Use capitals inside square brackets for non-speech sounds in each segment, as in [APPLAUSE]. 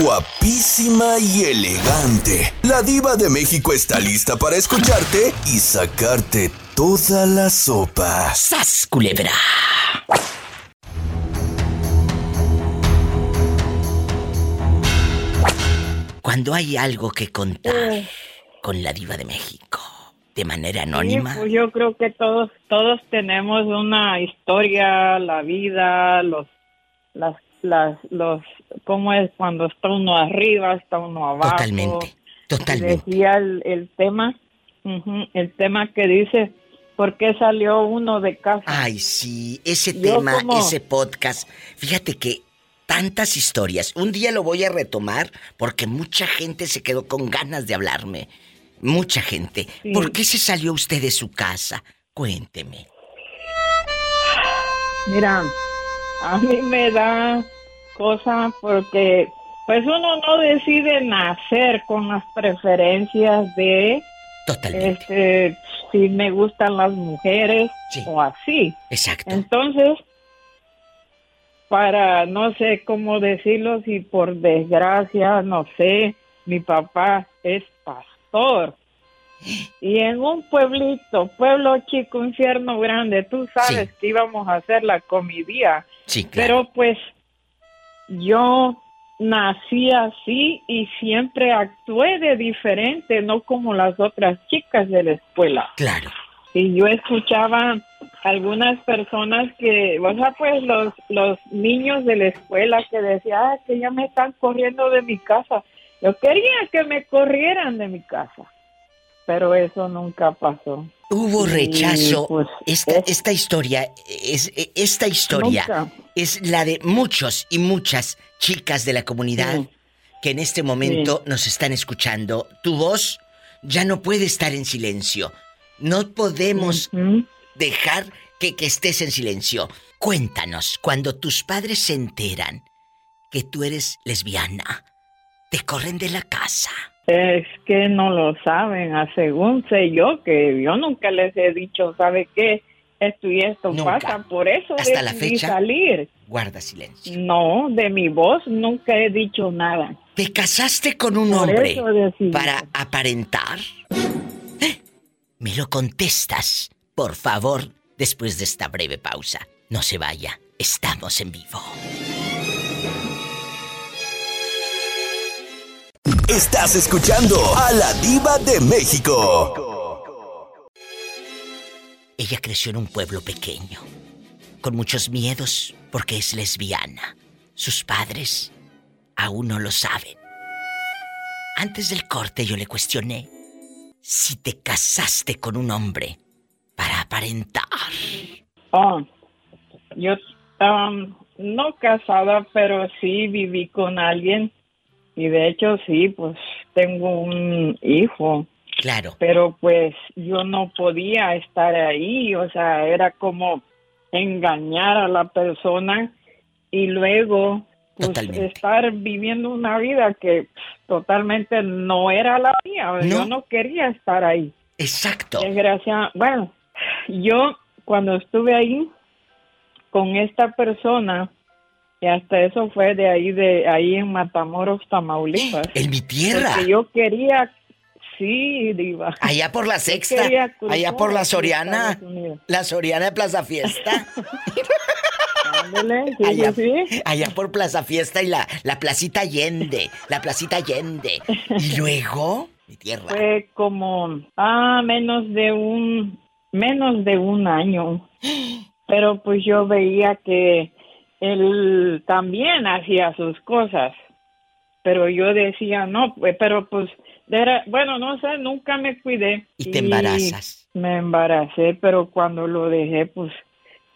guapísima y elegante. La diva de México está lista para escucharte y sacarte toda la sopa. ¡Sas, culebra! Cuando hay algo que contar con la diva de México, de manera anónima. Sí, pues yo creo que todos todos tenemos una historia, la vida, los las las los cómo es cuando está uno arriba, está uno abajo. Totalmente, totalmente. Decía el, el tema, el tema que dice ¿por qué salió uno de casa? Ay, sí, ese Yo tema, como- ese podcast. Fíjate que tantas historias. Un día lo voy a retomar porque mucha gente se quedó con ganas de hablarme. Mucha gente. Sí. ¿Por qué se salió usted de su casa? Cuénteme. Mira, a mí me da cosa porque pues uno no decide nacer con las preferencias de Totalmente. este si me gustan las mujeres Sí. o así. Exacto. Entonces, para no sé cómo decirlo, si por desgracia, no sé, mi papá es pastor. Y en un pueblito, pueblo chico, infierno grande, tú sabes Sí. que íbamos a hacer la comidía. Sí, claro. Pero pues yo nací así y siempre actué de diferente, no como las otras chicas de la escuela. Claro. Y yo escuchaba algunas personas que, o sea, pues los, los niños de la escuela que decían, ah, que ya me están corriendo de mi casa. Yo quería que me corrieran de mi casa, pero eso nunca pasó. Hubo rechazo. pues, esta, es- esta historia es esta historia Nunca. es la de muchos y muchas chicas de la comunidad Sí. que en este momento nos están escuchando. Tu voz ya no puede estar en silencio. No podemos dejar que, que estés en silencio. Cuéntanos, cuando tus padres se enteran que tú eres lesbiana, te corren de la casa. Es que no lo saben, a según sé yo, que yo nunca les he dicho, ¿sabe qué? Esto y esto Nunca. pasa, por eso Hasta la decidí fecha. salir. Guarda silencio. No, de mi voz nunca he dicho nada. ¿Te casaste con un Por hombre para aparentar? ¿Eh? Me lo contestas, por favor, después de esta breve pausa. No se vaya, estamos en vivo. Estás escuchando a la diva de México. Ella creció en un pueblo pequeño, con muchos miedos porque es lesbiana. Sus padres aún no lo saben. Antes del corte yo le cuestioné si te casaste con un hombre para aparentar. Oh, yo um, no casada, pero sí viví con alguien y de hecho sí, pues tengo un hijo, Claro, pero pues yo no podía estar ahí, o sea, era como engañar a la persona y luego pues, Totalmente. estar viviendo una vida que pff, totalmente no era la mía, yo No. no quería estar ahí. exacto. Desgracia, bueno, yo cuando estuve ahí con esta persona, y hasta eso fue de ahí, de ahí en Matamoros, Tamaulipas. En mi tierra. Porque yo quería, sí, diva. Allá por la sexta. Allá por la Soriana. La Soriana de Plaza Fiesta. Sí, allá, sí, sí. allá por Plaza Fiesta y la, la Placita Allende. La Placita Allende. Y luego, mi tierra. Fue como, ah, menos de un, menos de un año. [GASPS] Pero pues yo veía que él también hacía sus cosas. Pero yo decía, no, pues, pero pues, era- bueno, no sé, nunca me cuidé. Y te embarazas. Me embaracé, pero cuando lo dejé, pues,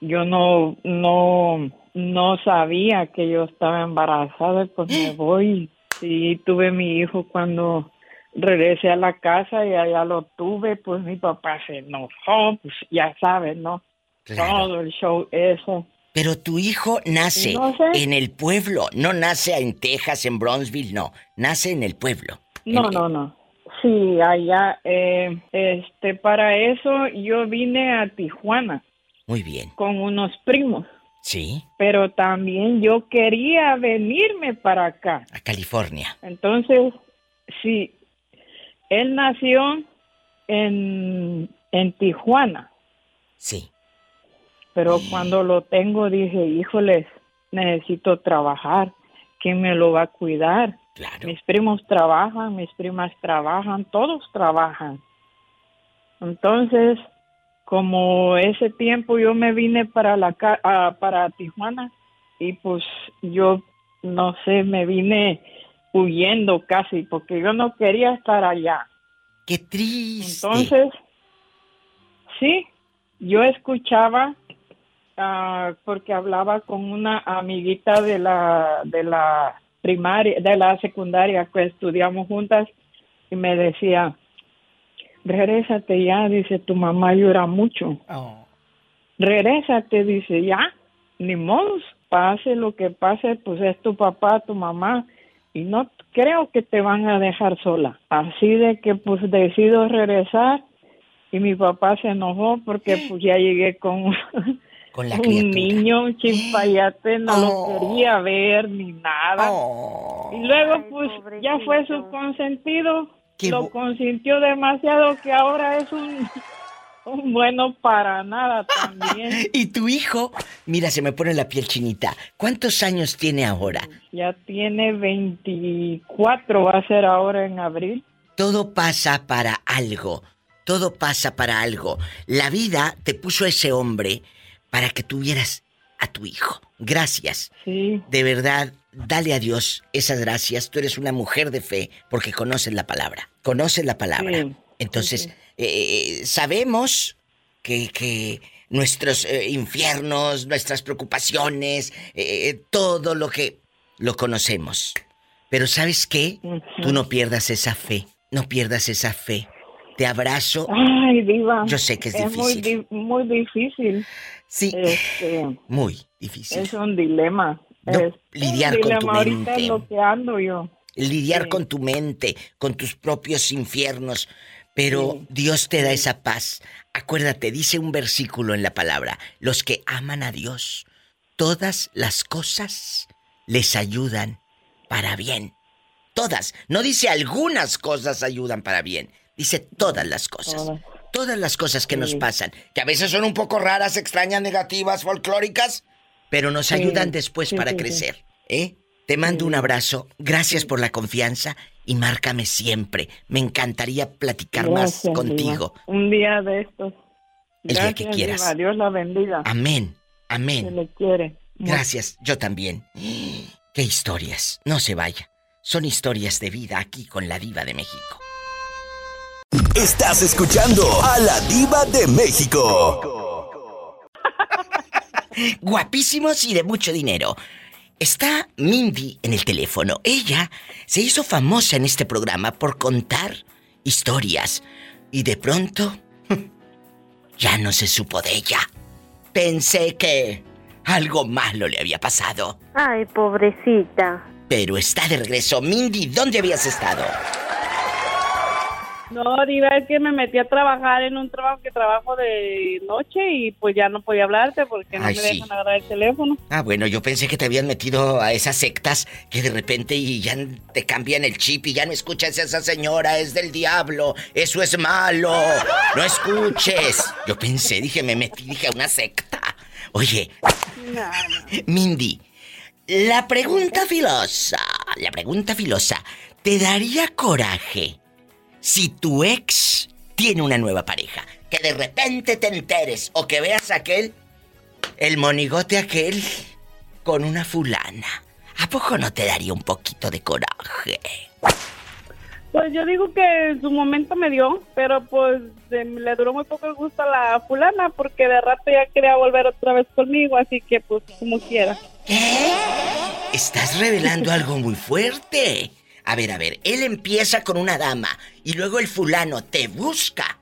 yo no, no, no sabía que yo estaba embarazada, pues me [GASPS] voy. Y tuve mi hijo cuando regresé a la casa y allá lo tuve, pues mi papá se enojó, pues ya sabes, ¿no? Claro. Todo el show, eso. Pero tu hijo nace No sé. en el pueblo, no nace en Texas, en Bronzeville, no, nace en el pueblo. No, En- no, no. Sí, allá, eh, este, para eso yo vine a Tijuana Muy bien. con unos primos. Sí. Pero también yo quería venirme para acá. A California. Entonces, sí, él nació en, en Tijuana. Sí. Pero cuando lo tengo dije, híjoles, necesito trabajar. ¿Quién me lo va a cuidar? Claro. Mis primos trabajan, mis primas trabajan, todos trabajan. Entonces, como ese tiempo yo me vine para la ah, para Tijuana y pues yo no sé, me vine huyendo casi porque yo no quería estar allá. Qué triste. Entonces, sí, yo escuchaba ah, porque hablaba con una amiguita de la de la primaria, de la secundaria que estudiamos juntas y me decía, regrésate ya, dice, tu mamá llora mucho. Oh. Regrésate, dice, ya, ni modo, pase lo que pase, pues es tu papá, tu mamá, y no creo que te van a dejar sola. Así de que pues decido regresar y mi papá se enojó porque pues ya llegué con Con la un niño, un chimpayate, no Oh. lo quería ver ni nada. Oh. Y luego Ay, pues ya fue su consentido, Qué lo consintió demasiado que ahora es un, [LAUGHS] un bueno para nada también. [LAUGHS] Y tu hijo, mira, se me pone la piel chinita. ¿Cuántos años tiene ahora? Ya tiene 24, va a ser ahora en abril. Todo pasa para algo. Todo pasa para algo. La vida te puso a ese hombre para que tuvieras a tu hijo. Gracias. Sí, De verdad, dale a Dios esas gracias. Tú eres una mujer de fe porque conoces la palabra. Conoces la palabra. Sí, Entonces, sí, eh, sabemos que, que nuestros eh, infiernos, nuestras preocupaciones, eh, todo lo que lo conocemos. Pero ¿sabes qué? Tú no pierdas esa fe. No pierdas esa fe. Te abrazo. Ay, diva. Yo sé que es muy, difícil. di- muy difícil. Sí, Este, muy difícil. es un dilema. No, Es lidiar un con tu Ahorita es mente. lo que ando yo. lidiar Sí. con tu mente, con tus propios infiernos, pero Sí. Dios te da esa paz. Acuérdate, dice un versículo en la palabra, los que aman a Dios, todas las cosas les ayudan para bien. Todas, no dice algunas cosas ayudan para bien, dice todas las cosas. Todas. Todas las cosas que nos pasan, que a veces son un poco raras, extrañas, negativas, folclóricas, pero nos Sí. ayudan después Sí, para crecer, ¿eh? Te mando un abrazo, gracias por la confianza y márcame siempre. Me encantaría platicar más contigo. Diva. Un día de estos. El día que quieras. Diva. Dios la bendiga. Amén, Se amén. le quiere. Gracias, yo también. [GASPS] Qué historias, no se vaya. Son historias de vida aquí con la diva de México. Estás escuchando a la diva de México. guapísimos y de mucho dinero. Está Mindy en el teléfono. Ella se hizo famosa en este programa por contar historias. Y de pronto, ya no se supo de ella. Pensé que algo malo le había pasado. Ay, pobrecita. Pero está de regreso. Mindy, ¿dónde habías estado? No, Diva, es que me metí a trabajar en un trabajo que trabajo de noche y pues ya no podía hablarte porque no Ay, me sí. dejan agarrar el teléfono. Ah, bueno, yo pensé que te habían metido a esas sectas que de repente y ya te cambian el chip y ya no escuchas a esa señora, es del diablo, eso es malo, no escuches. Yo pensé, dije, me metí, dije, a una secta. Oye, Mindy, la pregunta filosa, la pregunta filosa, ¿te daría coraje si tu ex tiene una nueva pareja? Que de repente te enteres o que veas aquel el monigote aquel con una fulana. ¿A poco no te daría un poquito de coraje? Pues yo digo que en su momento me dio, pero pues de- le duró muy poco el gusto a la fulana porque de rato ya quería volver otra vez conmigo, así que pues como quiera. ¿Qué? Estás revelando algo muy fuerte. A ver, a ver, él empieza con una dama y luego el fulano te busca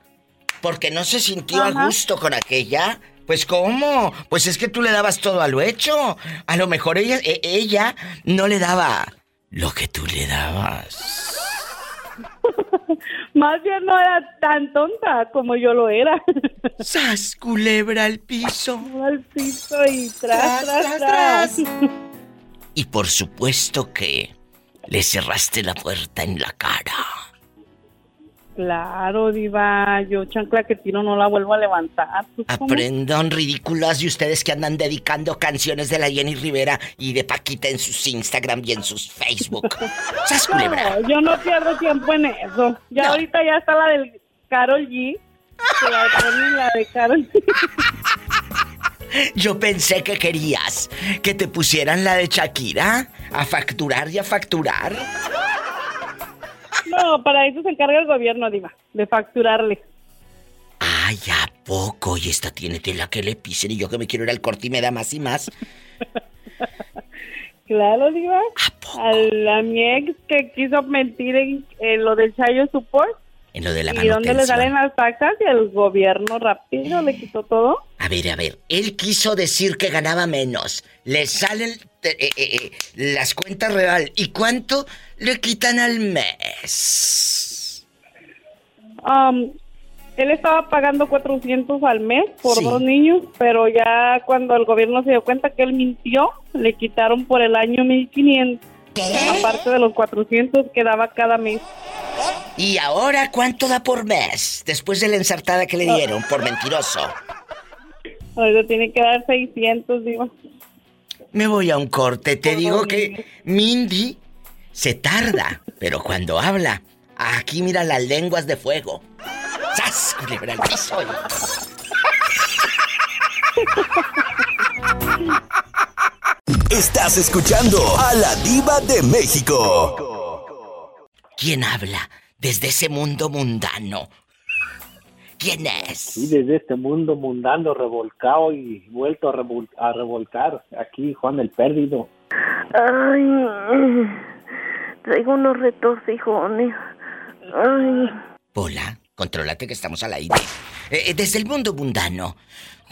porque no se sintió a gusto con aquella. Pues cómo? Pues es que tú le dabas todo a lo hecho. A lo mejor ella, e- ella no le daba lo que tú le dabas. [LAUGHS] Más bien no era tan tonta como yo lo era. [LAUGHS] ¡Sas, culebra al piso! Al piso y tras, tras, tras. [LAUGHS] Y por supuesto que le cerraste la puerta en la cara. Claro, diva, yo chancla que tiro no la vuelvo a levantar. Pues, Aprendan ridículas y ustedes que andan dedicando canciones de la Jenny Rivera y de Paquita en sus Instagram y en sus Facebook. [LAUGHS] ¿Sas culebra? No, yo no pierdo tiempo en eso. Ya ahorita ya está la del Carol G. la, la de Carol G. [LAUGHS] Yo pensé que querías que te pusieran la de Shakira a facturar y a facturar. No, para eso se encarga el gobierno, Diva, de facturarle. Ay, ¿a poco? Y esta tiene tela que le pisen y yo que me quiero ir al corte y me da más y más. [LAUGHS] claro, Diva. ¿A, a, mi ex que quiso mentir en, lo del Chayo Support. En lo de la ¿Y dónde le salen las taxas? Y el gobierno rápido le quitó todo. A ver, a ver. Él quiso decir que ganaba menos. Le salen eh, eh, eh, las cuentas real. ¿Y cuánto le quitan al mes? Um, él estaba pagando 400 al mes por dos niños, pero ya cuando el gobierno se dio cuenta que él mintió, le quitaron por el año 1500. Aparte de los 400 que daba cada mes. ¿Y ahora cuánto da por mes? Después de la ensartada que le dieron por mentiroso. Ahora tiene que dar 600, digo. Me voy a un corte. Te digo que Mindy se tarda, pero cuando habla, aquí mira las lenguas de fuego. ¡Sas! Culebra el piso. Estás escuchando a la diva de México. ¿Quién habla desde ese mundo mundano? ¿Quién es? Sí, desde este mundo mundano revolcado y vuelto a, revolcar. Aquí Juan el Pérdido. Ay, traigo unos retorcijones. Ay. Pola, contrólate que estamos al aire. Eh, eh, desde el mundo mundano,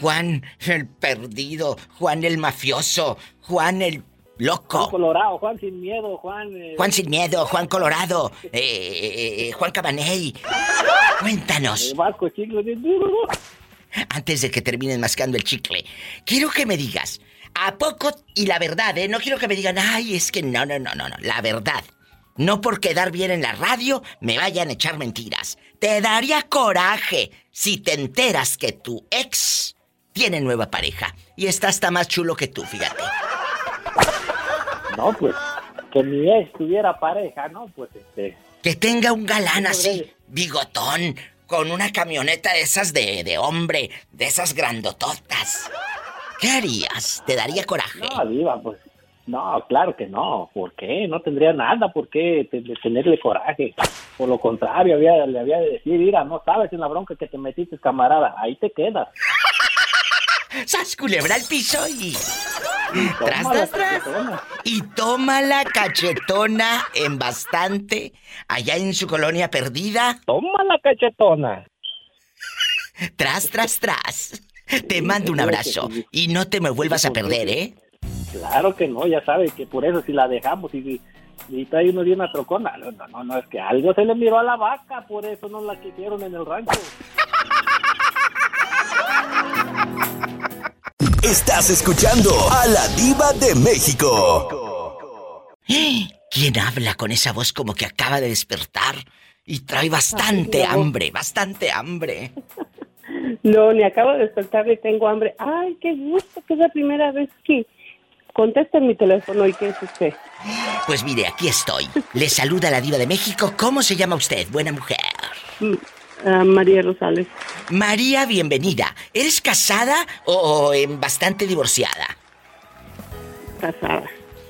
Juan el perdido, Juan el mafioso, Juan el loco. Juan Colorado, Juan sin miedo, Juan. Eh, Juan sin miedo, Juan Colorado, Juan Cabaney. Cuéntanos. Vasco chicle. Antes de que terminen mascando el chicle, quiero que me digas, ¿a poco? Y la verdad, ¿eh? No quiero que me digan, ay, es que no, no, no, no, no. La verdad. No por quedar bien en la radio me vayan a echar mentiras. Te daría coraje si te enteras que tu ex tiene nueva pareja y está hasta más chulo que tú, fíjate. No, pues que mi ex tuviera pareja, ¿no? Pues este. Que tenga un galán así, bigotón, con una camioneta de esas de, de hombre, de esas grandototas. ¿Qué harías? ¿Te daría coraje? No, Diva, pues no, claro que no. ¿Por qué? No tendría nada por qué tenerle coraje. Por lo contrario, había, le había de decir, mira, no sabes en la bronca que te metiste, camarada. Ahí te quedas. ¡Sas culebra al piso y... tras, tras, tras. Y toma la cachetona en bastante allá en su colonia perdida. Toma la cachetona. Tras, tras, tras. Te mando un abrazo y no te me vuelvas a perder, ¿eh? Claro que no, ya sabes que por eso si la dejamos y, y trae uno de una trocona, no, no, no, es que algo se le miró a la vaca, por eso no la quisieron en el rancho. [LAUGHS] Estás escuchando a la diva de México. ¿Quién habla con esa voz como que acaba de despertar? Y trae bastante hambre, bastante hambre. No, ni acabo de despertar y tengo hambre. Ay, qué gusto, que es la primera vez que Contesta mi teléfono y qué es usted. Pues mire, aquí estoy. Le saluda la diva de México. ¿Cómo se llama usted, buena mujer? María Rosales. María, bienvenida. ¿Eres casada o, en bastante divorciada? Casada.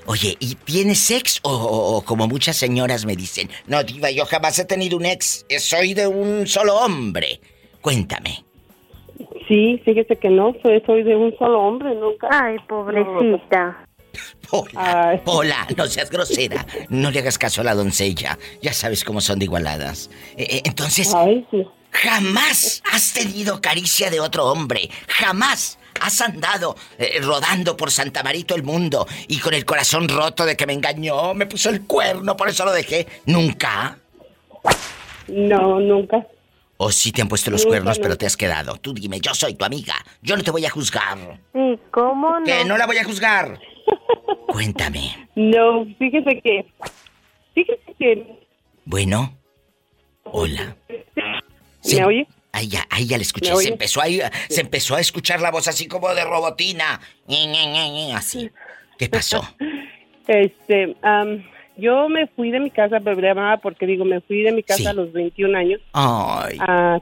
Oye, ¿y tienes ex o, o, como muchas señoras me dicen? No, diva, yo jamás he tenido un ex. Soy de un solo hombre. Cuéntame. Sí, fíjese que no, soy, soy de un solo hombre, nunca. Ay, pobrecita. [LAUGHS] Hola, hola, no seas grosera. No le hagas caso a la doncella. Ya sabes cómo son de igualadas. Eh, eh, entonces, jamás has tenido caricia de otro hombre. Jamás has andado eh, rodando por Santa Marito el mundo y con el corazón roto de que me engañó, me puso el cuerno, por eso lo dejé. Nunca. No, nunca. ¿O sí te han puesto los cuernos, pero te has quedado? Tú dime, yo soy tu amiga. Yo no te voy a juzgar. ¿Y cómo no? Que no la voy a juzgar. Cuéntame. No, fíjese que. Fíjese que. Bueno. Hola. ¿Me oye? Ahí ya, ahí ya le escuché. ¿Me Se empezó, a, se empezó a escuchar la voz así como de robotina. Así. ¿Qué pasó? Este, am, yo me fui de mi casa, llamaba porque digo, me fui de mi casa Sí. a los 21 años, Ay. ah,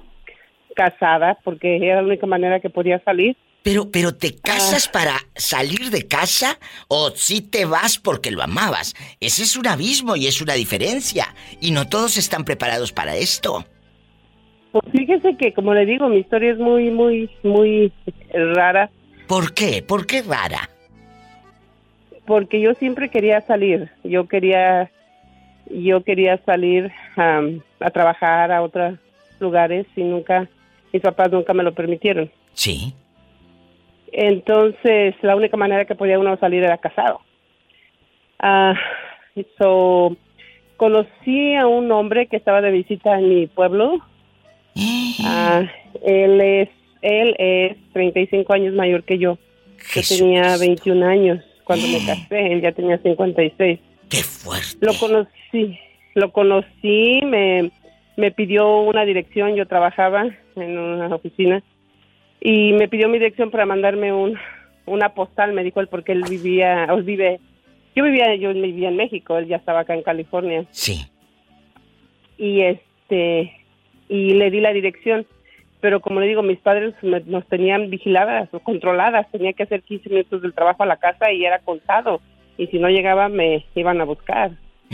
casada, porque era la única manera que podía salir. Pero, pero ¿te casas para salir de casa o si te vas porque lo amabas? Ese es un abismo y es una diferencia. Y no todos están preparados para esto. Pues fíjese que, como le digo, mi historia es muy, muy, muy rara, ¿Por qué? ¿Por qué rara? porque yo siempre quería salir. Yo quería, yo quería salir a trabajar a otros lugares y nunca, mis papás nunca me lo permitieron. Sí. Entonces, la única manera que podía uno salir era casado. Ah, so, conocí a un hombre que estaba de visita en mi pueblo. [GASPS] Ah, él es él es 35 años mayor que yo. Yo tenía 21 años cuando me [GASPS] casé, él ya tenía 56. ¡Qué fuerte! Lo conocí, lo conocí, me, me pidió una dirección, yo trabajaba en una oficina y me pidió mi dirección para mandarme un, una postal, me dijo él porque él vivía, o vive, yo vivía, yo vivía en México, él ya estaba acá en California. Sí. y este y le di la dirección pero como le digo mis padres me- nos tenían vigiladas o controladas tenía que hacer 15 minutos del trabajo a la casa y era contado y si no llegaba me iban a buscar. [GASPS]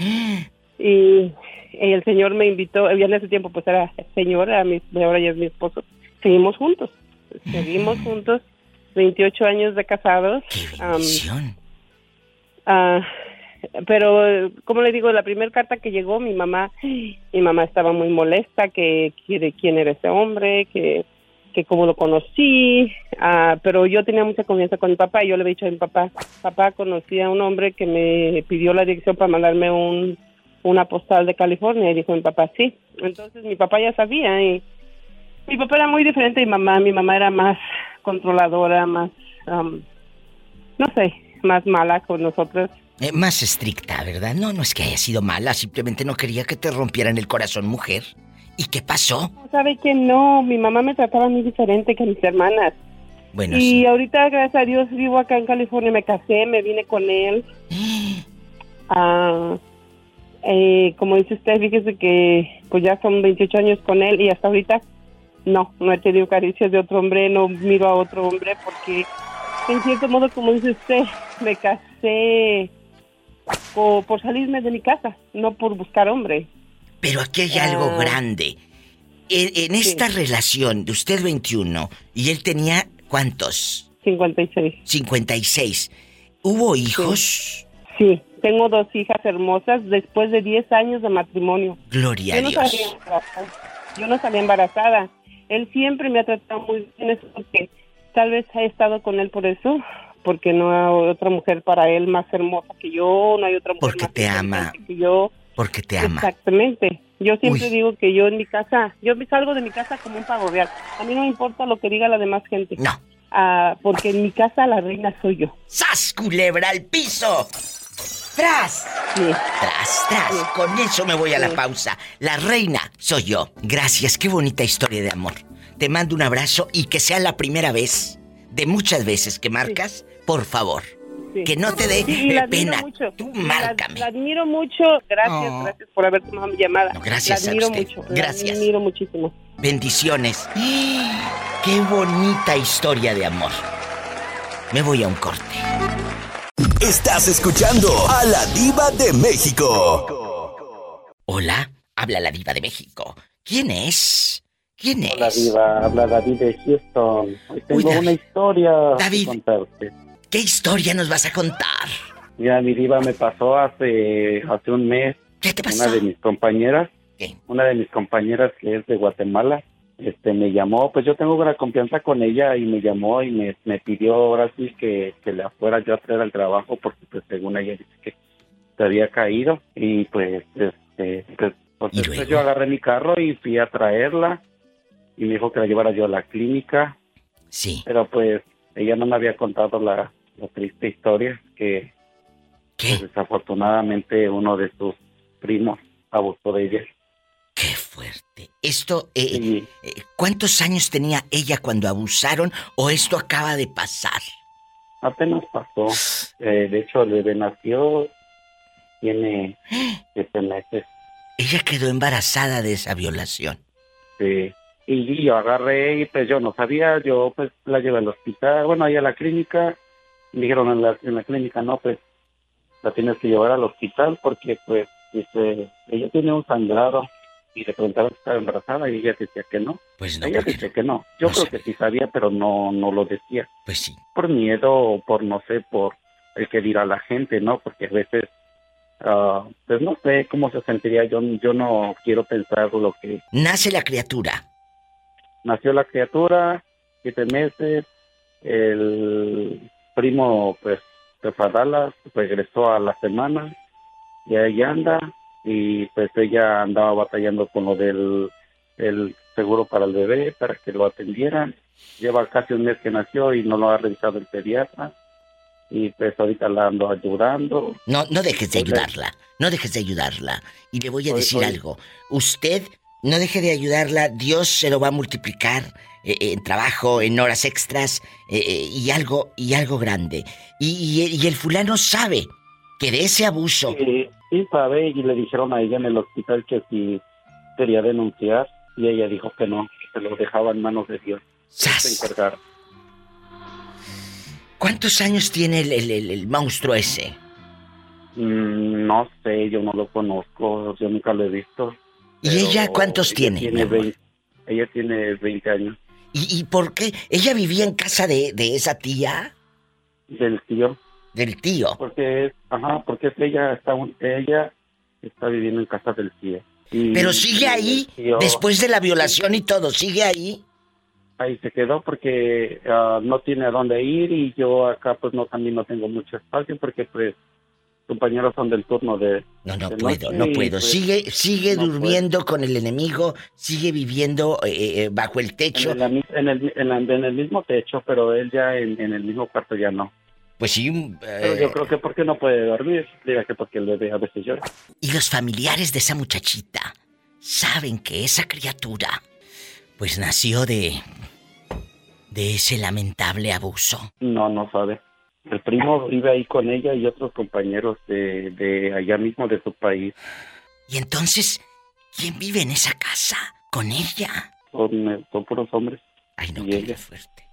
Y, y el señor me invitó ya en ese tiempo pues era señor era mi, ahora ya es mi esposo seguimos juntos seguimos juntos 28 años de casados ¡Qué bendición! Ah, pero como le digo, la primera carta que llegó, mi mamá, mi mamá estaba muy molesta que, de quién era ese hombre, que que cómo lo conocí, ah, pero yo tenía mucha confianza con mi papá. Y yo le había dicho a mi papá, papá conocí a un hombre que me pidió la dirección para mandarme un una postal de California y dijo mi papá sí, entonces mi papá ya sabía y mi papá era muy diferente de mi mamá, mi mamá era más controladora, más am, no sé, más mala con nosotros. Eh, más estricta, ¿verdad? No, no es que haya sido mala, simplemente no quería que te rompieran el corazón, mujer. ¿Y qué pasó? Sabe que no, mi mamá me trataba muy diferente que mis hermanas. Bueno, y sí. ahorita, gracias a Dios, vivo acá en California, me casé, me vine con él. [GASPS] Ah, eh, como dice usted, fíjese que pues ya son 28 años con él y hasta ahorita no, no he tenido caricias de otro hombre, no miro a otro hombre porque en cierto modo, como dice usted, me casé por, por salirme de mi casa, no por buscar hombre. Pero aquí hay algo Ah. grande. En, en esta relación de usted 21 y él tenía ¿cuántos? 56. 56. ¿Hubo hijos? Sí, tengo dos hijas hermosas después de 10 años de matrimonio. Gloria Yo a no, Dios. salí embarazada. Yo no salí embarazada. Él siempre me ha tratado muy bien, es porque tal vez he estado con él por eso, porque no hay otra mujer para él más hermosa que yo, no hay otra mujer Porque más te ama. que yo. Porque te ama. Exactamente. Yo siempre Uy. digo que yo en mi casa, yo me salgo de mi casa como un pavo real. A mí no me importa lo que diga la demás gente. No. Ah, porque en mi casa la reina soy yo. ¡Sas, culebra al piso! ¡Tras! Sí. Tras, tras. Sí. Con eso me voy a la pausa. La reina soy yo. Gracias, qué bonita historia de amor. Te mando un abrazo y que sea la primera vez de muchas veces que marcas, por favor. Sí. Que no te dé Sí, la pena. mucho. Tú La- márcame. La, admiro mucho. Gracias, Oh. gracias por haber tomado mi llamada. No, gracias La a admiro usted. mucho. Gracias. La admiro muchísimo. Bendiciones. [GASPS] Qué bonita historia de amor. Me voy a un corte. Estás escuchando a la diva de México. Hola, habla la diva de México. ¿Quién es? ¿Quién es? Hola Diva, habla David de Houston. Hoy tengo Uy, David. una historia David. que contarte. ¿Qué historia nos vas a contar? Mira, mi Diva me pasó hace, hace un mes. ¿Qué te pasó? Una de mis compañeras, ¿Qué? una de mis compañeras que es de Guatemala, este me llamó, pues yo tengo una confianza con ella y me llamó y me, me pidió ahora sí que, que la fuera yo a traer al trabajo porque pues según ella dice que se había caído y pues este pues Pues después yo agarré mi carro y fui a traerla y me dijo que la llevara yo a la clínica. Sí. Pero pues ella no me había contado la, triste historia que pues, desafortunadamente uno de sus primos abusó de ella. Qué fuerte. Esto, eh, eh, ¿cuántos años tenía ella cuando abusaron o esto acaba de pasar? Apenas pasó. Eh, de hecho, el bebé nació, tiene siete meses. Ella quedó embarazada de esa violación. Sí. Y yo agarré y pues yo no sabía, yo pues la llevé al hospital, bueno, ahí a la clínica. Me dijeron en la, en la clínica, no, pues la tienes que llevar al hospital porque pues dice, ella tiene un sangrado y le preguntaron si estaba embarazada y ella decía que no. Pues no. Ella decía que no. Yo creo que sí sabía, pero no, no lo decía. Pues sí. Por miedo o por, no sé, por el que dirá la gente, ¿no? Porque a veces, ah, pues no sé cómo se sentiría. Yo, yo no quiero pensar lo que... Nace la criatura. Nació la criatura, siete meses. El primo, pues, de Fadalas regresó a la semana y ahí anda y pues ella andaba batallando con lo del el seguro para el bebé, para que lo atendieran. Lleva casi un mes que nació y no lo ha revisado el pediatra. Y pues ahorita la ando ayudando. No, no dejes de ayudarla. No dejes de ayudarla. Y le voy a decir algo. Usted no deje de ayudarla. Dios se lo va a multiplicar eh, eh, en trabajo, en horas extras eh, y algo y algo grande. Y, y, el fulano sabe que de ese abuso sí sabe y le dijeron a ella en el hospital que si quería denunciar y ella dijo que no, que se lo dejaba en manos de Dios. Se ¿Cuántos años tiene el, el, monstruo ese? Mm, no sé, yo no lo conozco, yo nunca lo he visto. ¿Y ella cuántos tiene? ella tiene 20 años. ¿Y, ¿Y, por qué? ¿Ella vivía en casa de, de esa tía? Del tío del tío. Porque ajá, porque ella está ella está viviendo en casa del tío. Pero sigue ahí después de la violación y todo, sigue ahí. Ahí se quedó porque ah, no tiene a dónde ir y yo acá pues no también no tengo mucho espacio porque pues compañeros son del turno de no no puedo no puedo pues, sigue sigue durmiendo con el enemigo sigue viviendo eh, eh, bajo el techo en el, en, el, en, el, mismo techo pero él ya en el mismo cuarto ya no pues sí. Pero yo eh, creo que porque no puede dormir. Diga que porque el bebé a veces llora. Y los familiares de esa muchachita saben que esa criatura, pues nació de. de ese lamentable abuso. No, no sabe. El primo vive ahí con ella y otros compañeros de, de allá mismo de su país. Y entonces, ¿quién vive en esa casa? ¿Con ella? Son, son puros hombres. Ay, no, qué fuerte.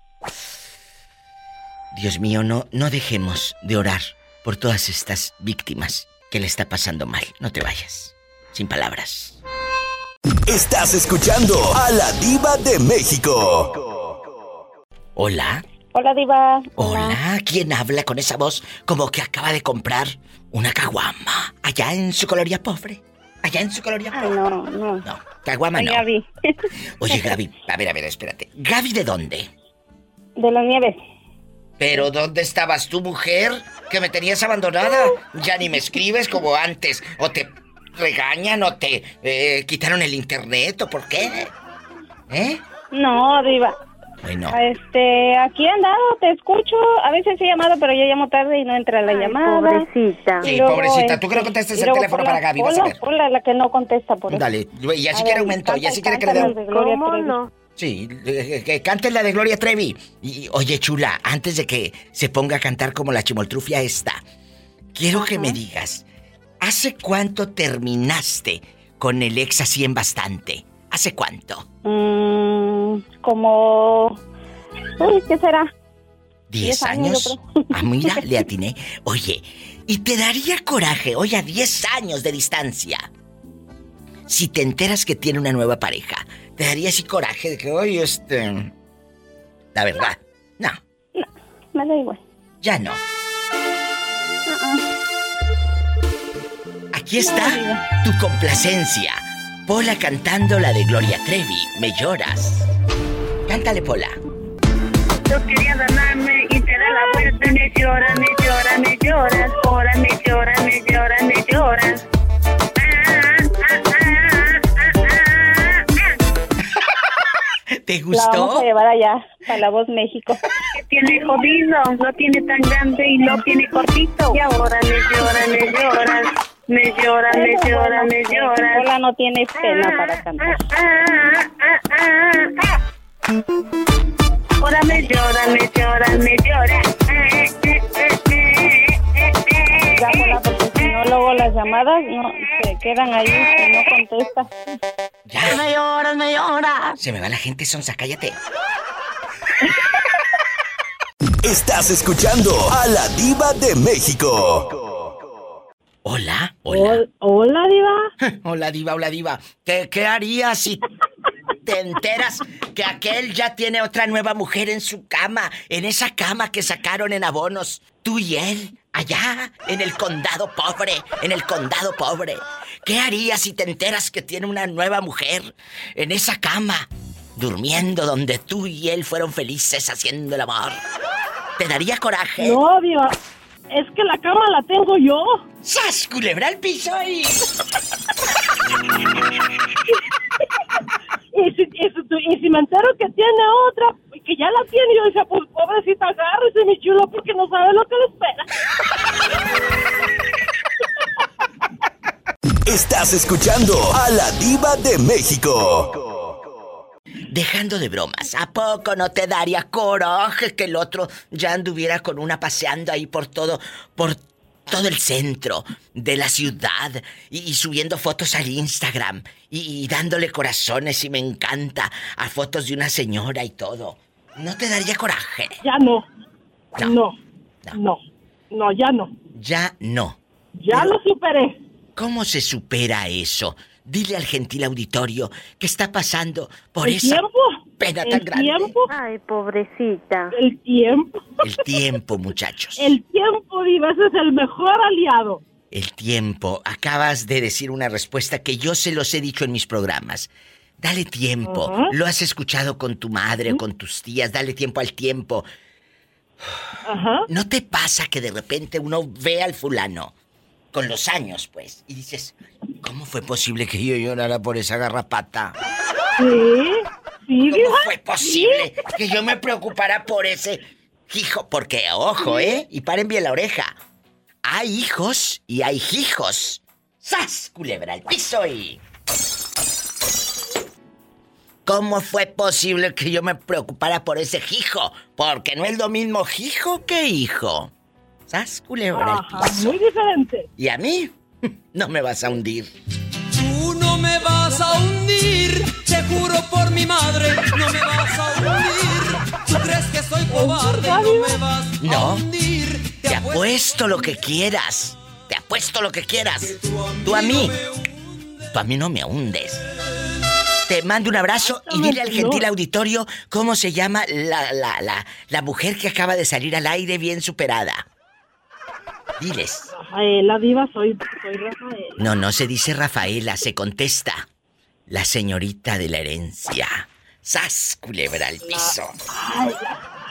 Dios mío, no, no dejemos de orar por todas estas víctimas que le está pasando mal. No te vayas. Sin palabras. Estás escuchando a la diva de México. Hola. Hola, diva. Hola. ¿Quién habla con esa voz como que acaba de comprar una caguama allá en su coloría pobre? Allá en su coloría pobre. no, no. No, caguama no. Gaby. Oye, [LAUGHS] Gaby, a ver, a ver, espérate. ¿Gaby de dónde? De la nieve. Pero ¿dónde estabas tú, mujer? Que me tenías abandonada. Ya ni me escribes como antes. O te regañan o te eh, quitaron el internet o por qué. ¿Eh? No, diva. Bueno. Este, aquí he andado, te escucho. A veces he llamado, pero yo llamo tarde y no entra la llamada. Pobrecita. Sí, pobrecita. Tú que no contestas el teléfono para Gaby, vas a ver. Hola, la que no contesta por eso. Dale, y así quiere aumentó, y así quiere que le dé ¿Cómo no? Sí, que cante la de Gloria Trevi. Y, oye, chula, antes de que se ponga a cantar como la chimoltrufia esta, quiero que me digas, ¿hace cuánto terminaste con el ex así en bastante? ¿Hace cuánto? Mm, como... Uy, ¿qué será? ¿Diez, años? ah, mira, [LAUGHS] le atiné. Oye, ¿y te daría coraje, oye, a diez años de distancia? Si te enteras que tiene una nueva pareja, ¿Te daría así coraje de que, oye, este... La verdad, no. No, me da igual. Ya no. Aquí está tu complacencia. Pola cantando la de Gloria Trevi. Me lloras. Cántale, Pola. Yo quería ganarme y te da la vuelta. Me lloras, me lloras, me lloras. Pola, me lloras, me lloras, me lloras. ¿Te La vamos a llevar allá, a La Voz México. Tiene jodido, lo tiene tan grande y lo tiene cortito. Y ahora me llora, me llora, me llora, me Eso es llora, bueno, me porque llora. Pola no tiene pena para cantar. Ah, ah, ah, ah, ah. Ahora me llora, me llora, me llora. Luego las llamadas no se quedan ahí y no contesta. Ya. Me lloras, me lloras. Se me va la gente, Sonsa, cállate. Estás escuchando a la diva de México. Hola, hola. Hola, Diva. [LAUGHS] Hola, diva, hola, diva. ¿Qué, qué harías si te enteras que aquel ya tiene otra nueva mujer en su cama? En esa cama que sacaron en abonos. Tú y él, allá, en el condado pobre, en el condado pobre. ¿Qué harías si te enteras que tiene una nueva mujer en esa cama? Durmiendo donde tú y él fueron felices haciendo el amor. ¿Te daría coraje? No, Diva. Es que la cama la tengo yo. ¡Sas, culebra al piso y... [LAUGHS] Y si, y, si, y si me entero que tiene otra, y que ya la tiene, yo decía, pues pobrecita, agárrese, mi chulo, porque no sabe lo que le espera. Estás escuchando a la diva de México. Dejando de bromas, ¿a poco no te daría coraje que el otro ya anduviera con una paseando ahí por todo, por todo el centro de la ciudad y, y subiendo fotos al Instagram y, y dándole corazones y me encanta a fotos de una señora y todo? ¿No te daría coraje? Ya no. No. No. No. No, ya no. Ya no. Ya Pero- lo superé. ¿Cómo se supera eso? Dile al gentil auditorio que está pasando por ¿El esa tiempo? pena ¿El tan grande. tiempo? Ay, pobrecita. El tiempo. El tiempo, muchachos. El tiempo, Diva, ese es el mejor aliado. El tiempo. Acabas de decir una respuesta que yo se los he dicho en mis programas. Dale tiempo. Lo has escuchado con tu madre o con tus tías. Dale tiempo al tiempo. Ajá. ¿No te pasa que de repente uno ve al fulano con los años, pues, y dices, ¿cómo fue posible que yo llorara por esa garrapata? Sí, ¿Cómo fue posible que yo me preocupara por ese hijo? Porque, ojo, ¿eh? Y paren bien la oreja. Hay hijos y hay hijos. ¡Sas! Culebra al piso y... ¿Cómo fue posible que yo me preocupara por ese hijo? Porque no es lo mismo hijo que hijo. ¡Sas! Culebra piso. muy diferente. ¿Y a mí? [LAUGHS] No me vas a hundir. Tú no me vas a hundir, te juro por mi madre, no me vas a hundir. Tú crees que soy cobarde, no me vas a No. hundir. Te apuesto lo que quieras. Te apuesto lo que quieras. Tú a mí. Tú a mí no me hundes. Te mando un abrazo y dile al gentil auditorio cómo se llama la, la, la, la mujer que acaba de salir al aire bien superada. Diles. Rafaela, Diva, soy, soy Rafaela. No, no se dice Rafaela, se contesta. La señorita de la herencia. ¡Sas, culebra al piso! Ay.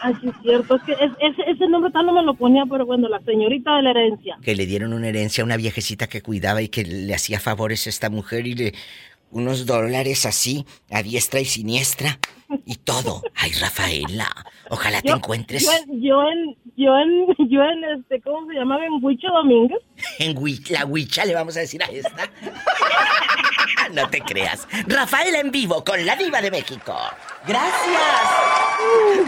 Ay, es cierto. Es que es- ese, ese nombre tal no me lo ponía, pero bueno, la señorita de la herencia. que le dieron una herencia a una viejecita que cuidaba y que le hacía favores a esta mujer y le unos dólares así a diestra y siniestra y todo. Ay, Rafaela, ojalá te encuentres Yo, yo en, yo en, yo en, este, ¿cómo se llamaba? En Huicho Domínguez. [LAUGHS] en Hui- la huicha, le vamos a decir a esta. [LAUGHS] No te creas. Rafaela en vivo con la diva de México. Gracias.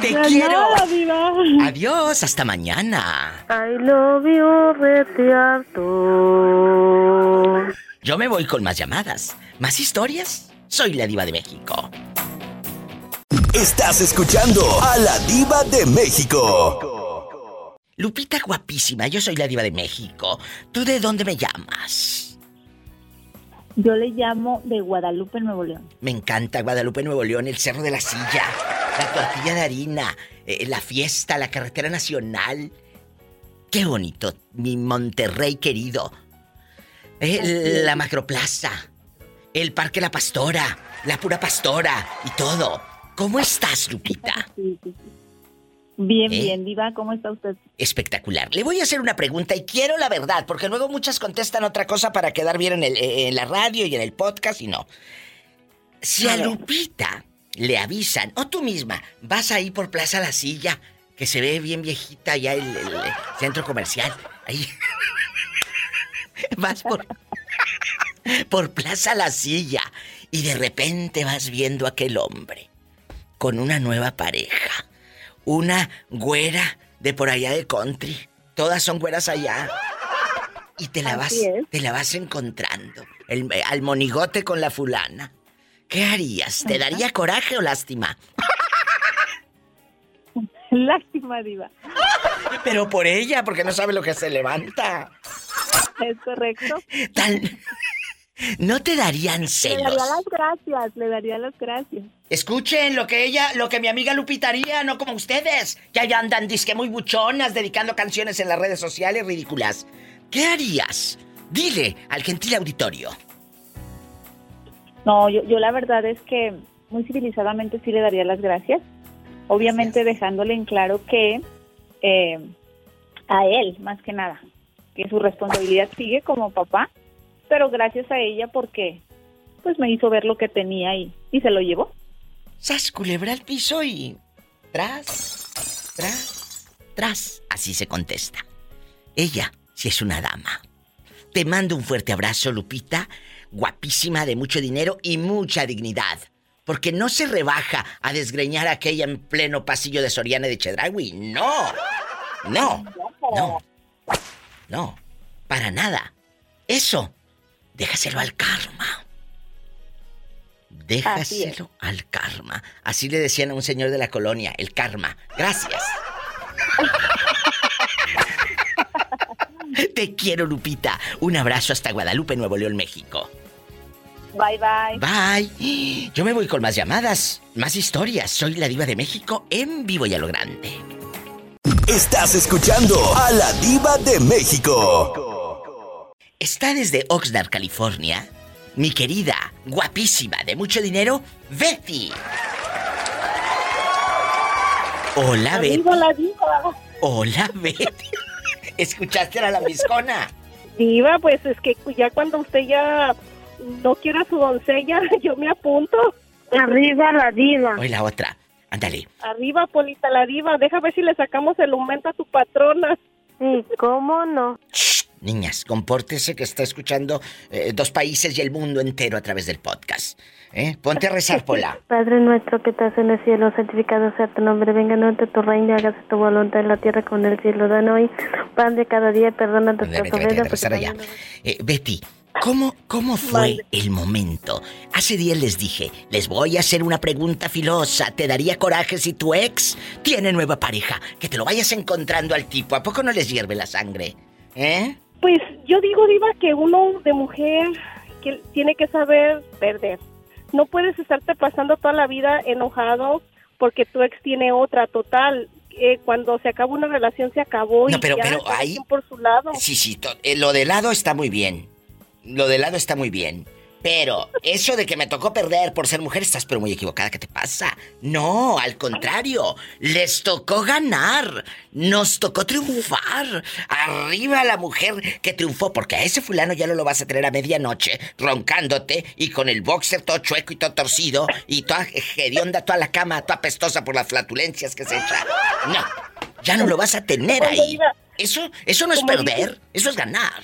Te De quiero. nada, Diva. Adiós, hasta mañana. I love you, retiarto. Yo me voy con más llamadas, más historias. Soy la diva de México. Estás escuchando a la diva de México. Lupita guapísima, yo soy la diva de México. ¿Tú de dónde me llamas? Yo le llamo de Guadalupe, Nuevo León. Me encanta Guadalupe, Nuevo León, el Cerro de la Silla, la tortilla de harina, eh, la fiesta, la carretera nacional. Qué bonito, mi Monterrey querido. Eh, la macroplaza, el Parque La Pastora, la pura pastora y todo. ¿Cómo estás, Lupita? Sí, sí, sí. Bien, ¿Eh? bien, Diva, ¿cómo está usted? Espectacular. Le voy a hacer una pregunta y quiero la verdad, porque luego muchas contestan otra cosa para quedar bien en, el- en la radio y en el podcast y no. Si a. Lupita le avisan, o tú misma, vas ahí por Plaza La Silla, que se ve bien viejita el, el- el centro comercial. Ahí. [LAUGHS] vas por, [LAUGHS] por Plaza La Silla y de repente vas viendo a aquel hombre con una nueva pareja. Una güera de por allá de country. Todas son güeras allá. Y te la vas, te la vas encontrando. El- al monigote con la fulana. ¿Qué harías? ¿Te daría coraje o lástima? [LAUGHS] Lástima, Diva. Pero por ella, porque no sabe lo que se levanta. Es correcto. Tal- No te darían Le celos. daría las gracias, le daría las gracias. Escuchen lo que ella, lo que mi amiga Lupita haría, no como ustedes. Que allá andan disque muy buchonas, dedicando canciones en las redes sociales ridículas. ¿Qué harías? Dile al gentil auditorio. No, yo, yo la verdad es que muy civilizadamente sí le daría las gracias. Obviamente dejándole en claro que eh, a él, más que nada, que su responsabilidad sigue como papá, pero gracias a ella porque pues me hizo ver lo que tenía y, se lo llevó. Sas culebra al piso y. Tras, tras, tras. Así se contesta. Ella sí es una dama. Te mando un fuerte abrazo, Lupita. Guapísima, de mucho dinero y mucha dignidad. Porque no se rebaja a desgreñar a aquella en pleno pasillo de Soriana de Chedraui. No. No. No. No. Para nada. Eso. Déjaselo al karma. Déjaselo al karma. Así le decían a un señor de la colonia, el karma. Gracias. [LAUGHS] Te quiero, Lupita. Un abrazo hasta Guadalupe, Nuevo León, México. Bye, bye. Bye. Yo me voy con más llamadas, más historias. Soy la diva de México en vivo y a lo grande. Estás escuchando a la diva de México. Está desde Oxnard, California, mi querida, guapísima, de mucho dinero, Betty. Hola, Betty. Diva, la diva. Hola, Betty. ¿Escuchaste a la lambiscona? Diva, pues es que ya cuando usted ya no quiera su doncella, [LAUGHS] yo me apunto. Arriba la diva. Hoy la otra. Ándale. Arriba, Polita, la diva. Deja ver si le sacamos el aumento a tu patrona. Sí, ¿cómo no? Niñas, compórtese que está escuchando eh, dos países y el mundo entero a través del podcast. ¿eh? Ponte a rezar, Pola. Padre nuestro que estás en el cielo, santificado sea tu nombre, venga a nosotros tu reino, hágase tu voluntad en la tierra como en el cielo. Dan hoy pan de cada día, perdona nuestras ofensas. Eh, Betty, ¿cómo, ¿cómo fue el momento? Hace días les dije, les voy a hacer una pregunta filosa. ¿Te daría coraje si tu ex tiene nueva pareja? Que te lo vayas encontrando al tipo. ¿A poco no les hierve la sangre? ¿Eh? Pues yo digo, Diva, que uno de mujer que tiene que saber perder. No puedes estarte pasando toda la vida enojado porque tu ex tiene otra. Total, eh, cuando se acaba una relación, se acabó. No, y pero- ya, pero ahí- por su lado. Sí, sí, eh, lo de lado está muy bien. Lo de lado está muy bien. Pero eso de que me tocó perder por ser mujer, estás pero muy equivocada. ¿Qué te pasa? No, al contrario. Les tocó ganar. Nos tocó triunfar. Arriba la mujer que triunfó, porque a ese fulano ya no lo vas a tener a medianoche, roncándote y con el boxer todo chueco y todo torcido y toda hedionda, toda la cama, toda apestosa por las flatulencias que se echa. No, ya no lo vas a tener ahí. Eso, eso no es perder, eso es ganar.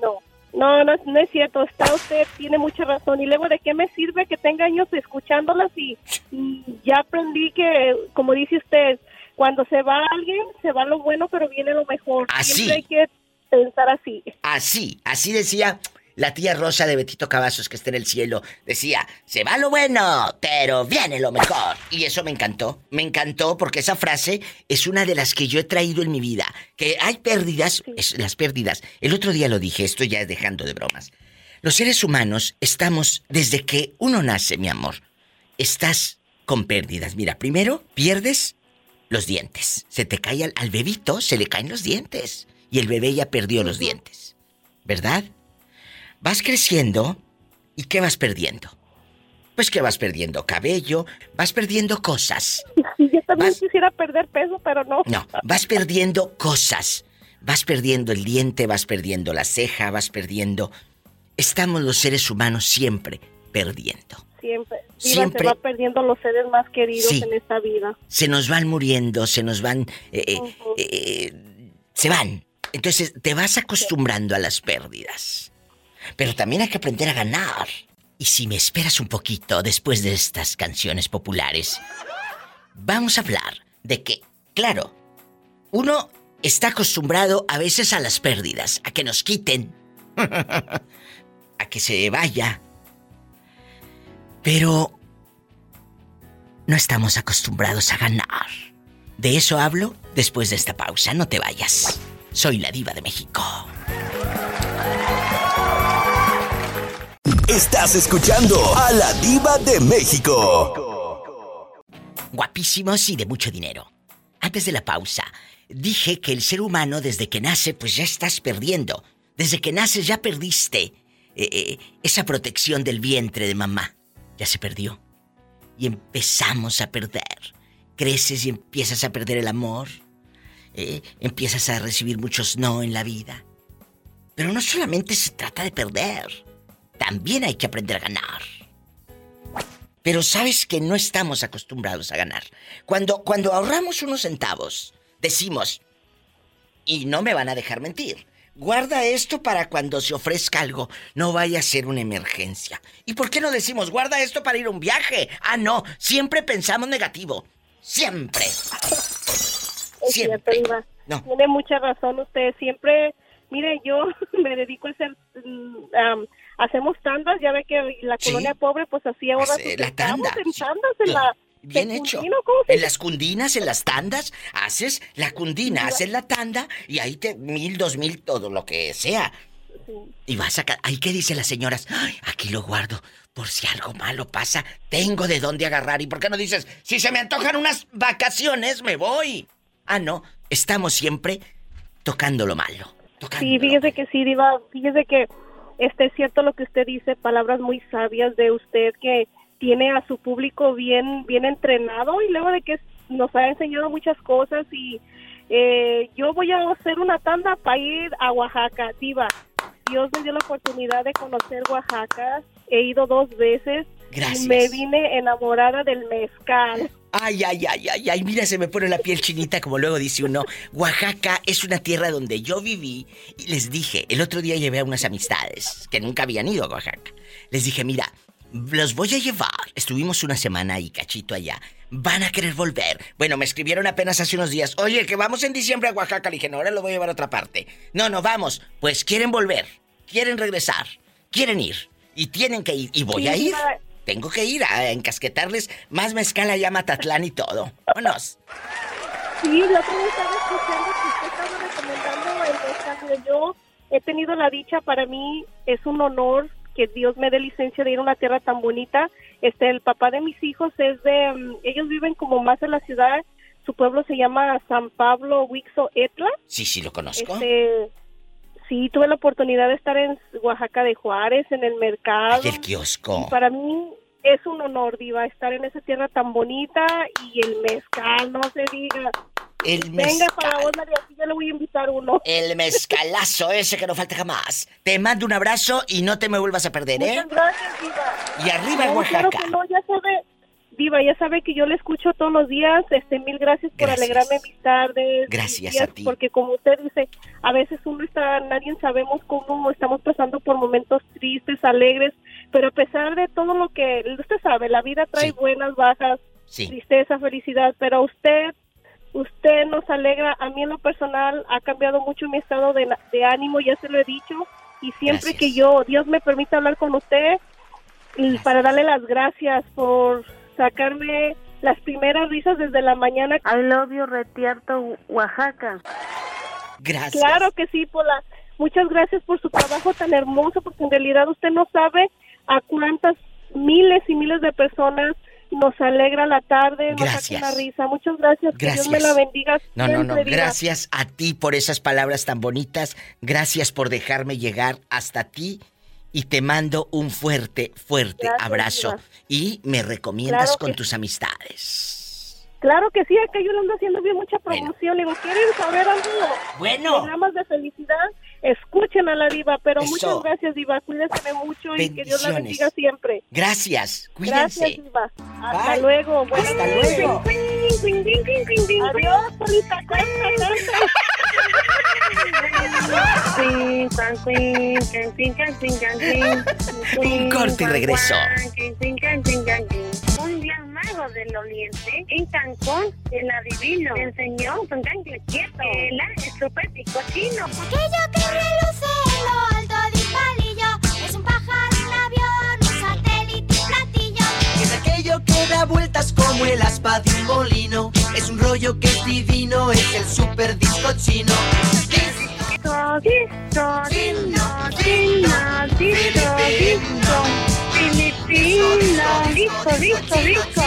No, no, no, no es cierto. Está usted, tiene mucha razón. Y luego, ¿de qué me sirve que tenga años escuchándolas? Y, y ya aprendí que, como dice usted, cuando se va alguien, se va lo bueno, pero viene lo mejor. Así. Siempre hay que pensar así. Así, así decía la tía Rosa de Betito Cavazos que está en el cielo. Decía, se va lo bueno, pero viene lo mejor. Y eso me encantó. Me encantó porque esa frase es una de las que yo he traído en mi vida. Que hay pérdidas, es- las pérdidas. El otro día lo dije, esto ya es dejando de bromas. Los seres humanos estamos, desde que uno nace, mi amor, estás con pérdidas. Mira, primero pierdes los dientes. Se te cae al, al bebito, se le caen los dientes. Y el bebé ya perdió los dientes. ¿Verdad? Vas creciendo y ¿qué vas perdiendo? Pues que vas perdiendo cabello, vas perdiendo cosas. Y yo también quisiera perder peso, pero no. No, vas perdiendo cosas. Vas perdiendo el diente, vas perdiendo la ceja, vas perdiendo... Estamos los seres humanos siempre perdiendo. Siempre. Siempre se va perdiendo los seres más queridos Sí. en esta vida. se nos van muriendo, se nos van... eh, eh, eh, se van. Entonces te vas acostumbrando a las pérdidas. Pero también hay que aprender a ganar. Y si me esperas un poquito después de estas canciones populares, vamos a hablar de que, claro, uno está acostumbrado a veces a las pérdidas, a que nos quiten, [LAUGHS] a que se vaya. Pero no estamos acostumbrados a ganar. De eso hablo después de esta pausa. No te vayas. Soy la diva de México. Estás escuchando a la diva de México. Guapísimos y de mucho dinero. Antes de la pausa, dije que el ser humano desde que nace pues ya estás perdiendo. Desde que naces ya perdiste eh, eh, esa protección del vientre de mamá. Ya se perdió. Y empezamos a perder. Creces y empiezas a perder el amor. eh, empiezas a recibir muchos no en la vida. Pero no solamente se trata de perder. También hay que aprender a ganar. Pero sabes que no estamos acostumbrados a ganar. Cuando, cuando ahorramos unos centavos, decimos, y no me van a dejar mentir, guarda esto para cuando se ofrezca algo, no vaya a ser una emergencia. ¿Y por qué no decimos, guarda esto para ir a un viaje? Ah, no, siempre pensamos negativo. Siempre. Es Siempre. cierto, Diva. No. Tiene mucha razón usted. Siempre, mire, yo [LAUGHS] me dedico a hacer, mm, hacemos tandas, ya ve que la Sí. colonia pobre pues así ahora Hace la tanda. en tandas en la... Bien en hecho. Cundino, ¿cómo se En las cundinas, en las tandas, haces la cundina, haces la tanda y ahí te mil, dos mil, todo lo que sea. Y vas a... Ahí que dice las señoras, "Ay, aquí lo guardo, por si algo malo pasa, tengo de dónde agarrar. ¿Y por qué no dices, si se me antojan unas vacaciones, me voy? Ah, no, estamos siempre tocando lo malo. Sí, fíjese que sí, Diva. Fíjese que este es cierto lo que usted dice, palabras muy sabias de usted que tiene a su público bien, bien entrenado y luego de que nos ha enseñado muchas cosas y eh, yo voy a hacer una tanda para ir a Oaxaca, Diva. Dios me dio la oportunidad de conocer Oaxaca. He ido dos veces Gracias. y me vine enamorada del mezcal. Ay, ay, ay, ay, ay, mira, se me pone la piel chinita, como luego dice uno. Oaxaca es una tierra donde yo viví y les dije, el otro día llevé a unas amistades que nunca habían ido a Oaxaca. Les dije, mira, los voy a llevar. Estuvimos una semana ahí, cachito allá. Van a querer volver. Bueno, me escribieron apenas hace unos días. Oye, que vamos en diciembre a Oaxaca. Le dije, no, ahora lo voy a llevar a otra parte. No, no, vamos. Pues quieren volver. Quieren regresar. Quieren ir. Y tienen que ir. Y voy Sí, a ir. Tengo que ir a encasquetarles más mezcal allá a Matatlán y todo. Vámonos. Sí, la otra vez estaba escuchando que usted estaba recomendando el mezcal. Yo he tenido la dicha, para mí es un honor que Dios me dé licencia de ir a una tierra tan bonita. Este, el papá de mis hijos es de, mm, ellos viven como más en la ciudad. Su pueblo se llama San Pablo Huixo Etla. Sí, sí, lo conozco. Este, sí, tuve la oportunidad de estar en Oaxaca de Juárez, en el mercado. El kiosco. Y para mí es un honor, Diva, estar en esa tierra tan bonita y el mezcal, no se diga. El Venga mezcal. para vos, María, yo le voy a invitar uno. El mezcalazo ese que no falta jamás. Te mando un abrazo y no te me vuelvas a perder, ¿eh? Muchas gracias, Diva. Y arriba No, Oaxaca. claro que no, ya sabe, Diva, ya sabe que yo le escucho todos los días. Este, mil gracias por Gracias. alegrarme mis tardes. Gracias días, a ti. Porque como usted dice, a veces uno está, nadie sabemos cómo estamos pasando por momentos tristes, alegres, pero a pesar de todo lo que, usted sabe, la vida trae buenas, bajas, Sí. tristeza, felicidad, pero usted, usted nos alegra. A mí en lo personal ha cambiado mucho mi estado de, de ánimo, ya se lo he dicho, y siempre que yo, Dios me permite hablar con usted, para darle las gracias por sacarme las primeras risas desde la mañana. I love you, Retierto, Oaxaca. Gracias. Claro que sí, Pola. Muchas gracias por su trabajo tan hermoso, porque en realidad usted no sabe a cuántas miles y miles de personas nos alegra la tarde, nos saca una risa. Muchas gracias. Que Gracias. Dios me la bendiga. No, no, no. Gracias a ti por esas palabras tan bonitas. Gracias por dejarme llegar hasta ti. Y te mando un fuerte, fuerte Gracias, abrazo. Diva. Y me recomiendas Claro con que tus amistades. Claro que sí, acá yo le ando haciendo bien mucha promoción. Le digo, ¿quieren saber algo? Bueno. Programas de felicidad. Escuchen a la diva, pero Eso. muchas gracias diva, cuídese mucho y que Dios la bendiga siempre. Gracias, Gracias cuídense. diva. Hasta Bye. luego. Buenas Hasta noches. luego. Adiós, Polita, [LAUGHS] Un corte y regreso. Un gran mago del oriente en Cancún, el adivino, me enseñó con tanque quieto, el estropético chino. Aquello que reluce en lo alto de un palillo es un pájaro, un avión, un satélite, un platillo. Es aquello que da vueltas como el aspa de un molino. Es un rollo que es divino, es el super disco chino. Disco, disco, chino, chino, disco, disco, filipino, disco, disco, disco,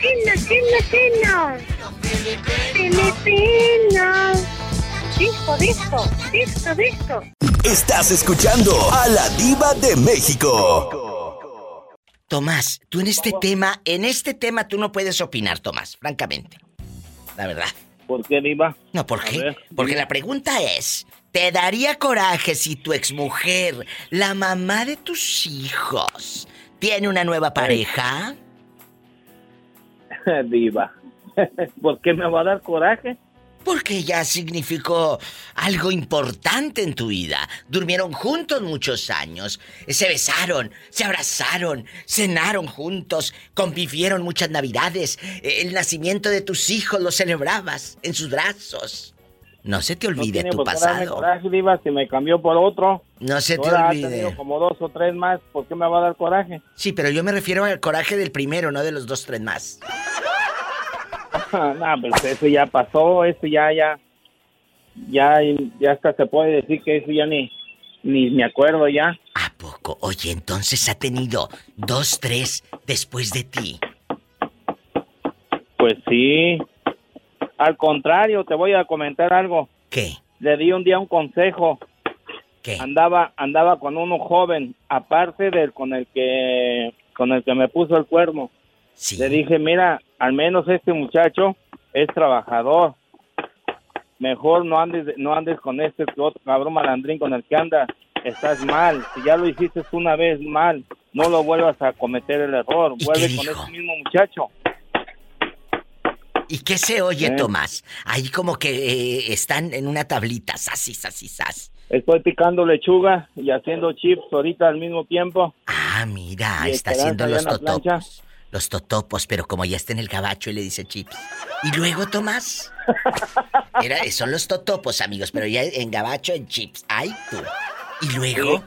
chino, chino, chino, filipino, disco, disco, disco, disco. Estás escuchando a la diva de México. Tomás, tú en este tema, en este tema tú no puedes opinar, Tomás, francamente. La verdad. ¿Por qué, Diva? No, ¿por qué? ver, Porque la pregunta es, ¿te daría coraje si tu exmujer, la mamá de tus hijos, tiene una nueva pareja? [LAUGHS] Diva. [LAUGHS] ¿Por qué me va a dar coraje? Porque ya significó algo importante en tu vida. Durmieron juntos muchos años. Se besaron, se abrazaron, cenaron juntos, convivieron muchas navidades. El nacimiento de tus hijos lo celebrabas en sus brazos. No se te No olvide tiene tu pasado. coraje, Diva, si me cambió por otro. No se te ha olvide. como dos o tres más. ¿Por qué me va a dar coraje? Sí, pero yo me refiero al coraje del primero, no de los dos, tres más. [LAUGHS] no, pues eso ya pasó, eso ya, ya, ya, ya hasta se puede decir que eso ya ni, ni me acuerdo ya. ¿A poco? Oye, entonces ha tenido dos, tres después de ti. Pues sí. Al contrario, te voy a comentar algo. ¿Qué? Le di un día un consejo. ¿Qué? Andaba, andaba con uno joven, aparte del con el que, con el que me puso el cuerno. Le dije, mira, al menos este muchacho es trabajador. Mejor no andes, no andes con este otro cabrón malandrín con el que andas. Estás mal. Si ya lo hiciste una vez mal, no lo vuelvas a cometer el error. ¿Y Vuelve con ese mismo muchacho. ¿Y qué se oye, ¿Eh? Tomás? Ahí como que eh, están en una tablita, sas y sas y sas. Estoy picando lechuga y haciendo chips ahorita al mismo tiempo. Ah, mira, Y está haciendo los plancha. totopos. Los totopos, pero como ya está en el gabacho y le dice chips. ¿Y luego, Tomás? [LAUGHS] Era, son los totopos, amigos, pero ya en gabacho, en chips. ¡Ay, tú! ¿Y luego?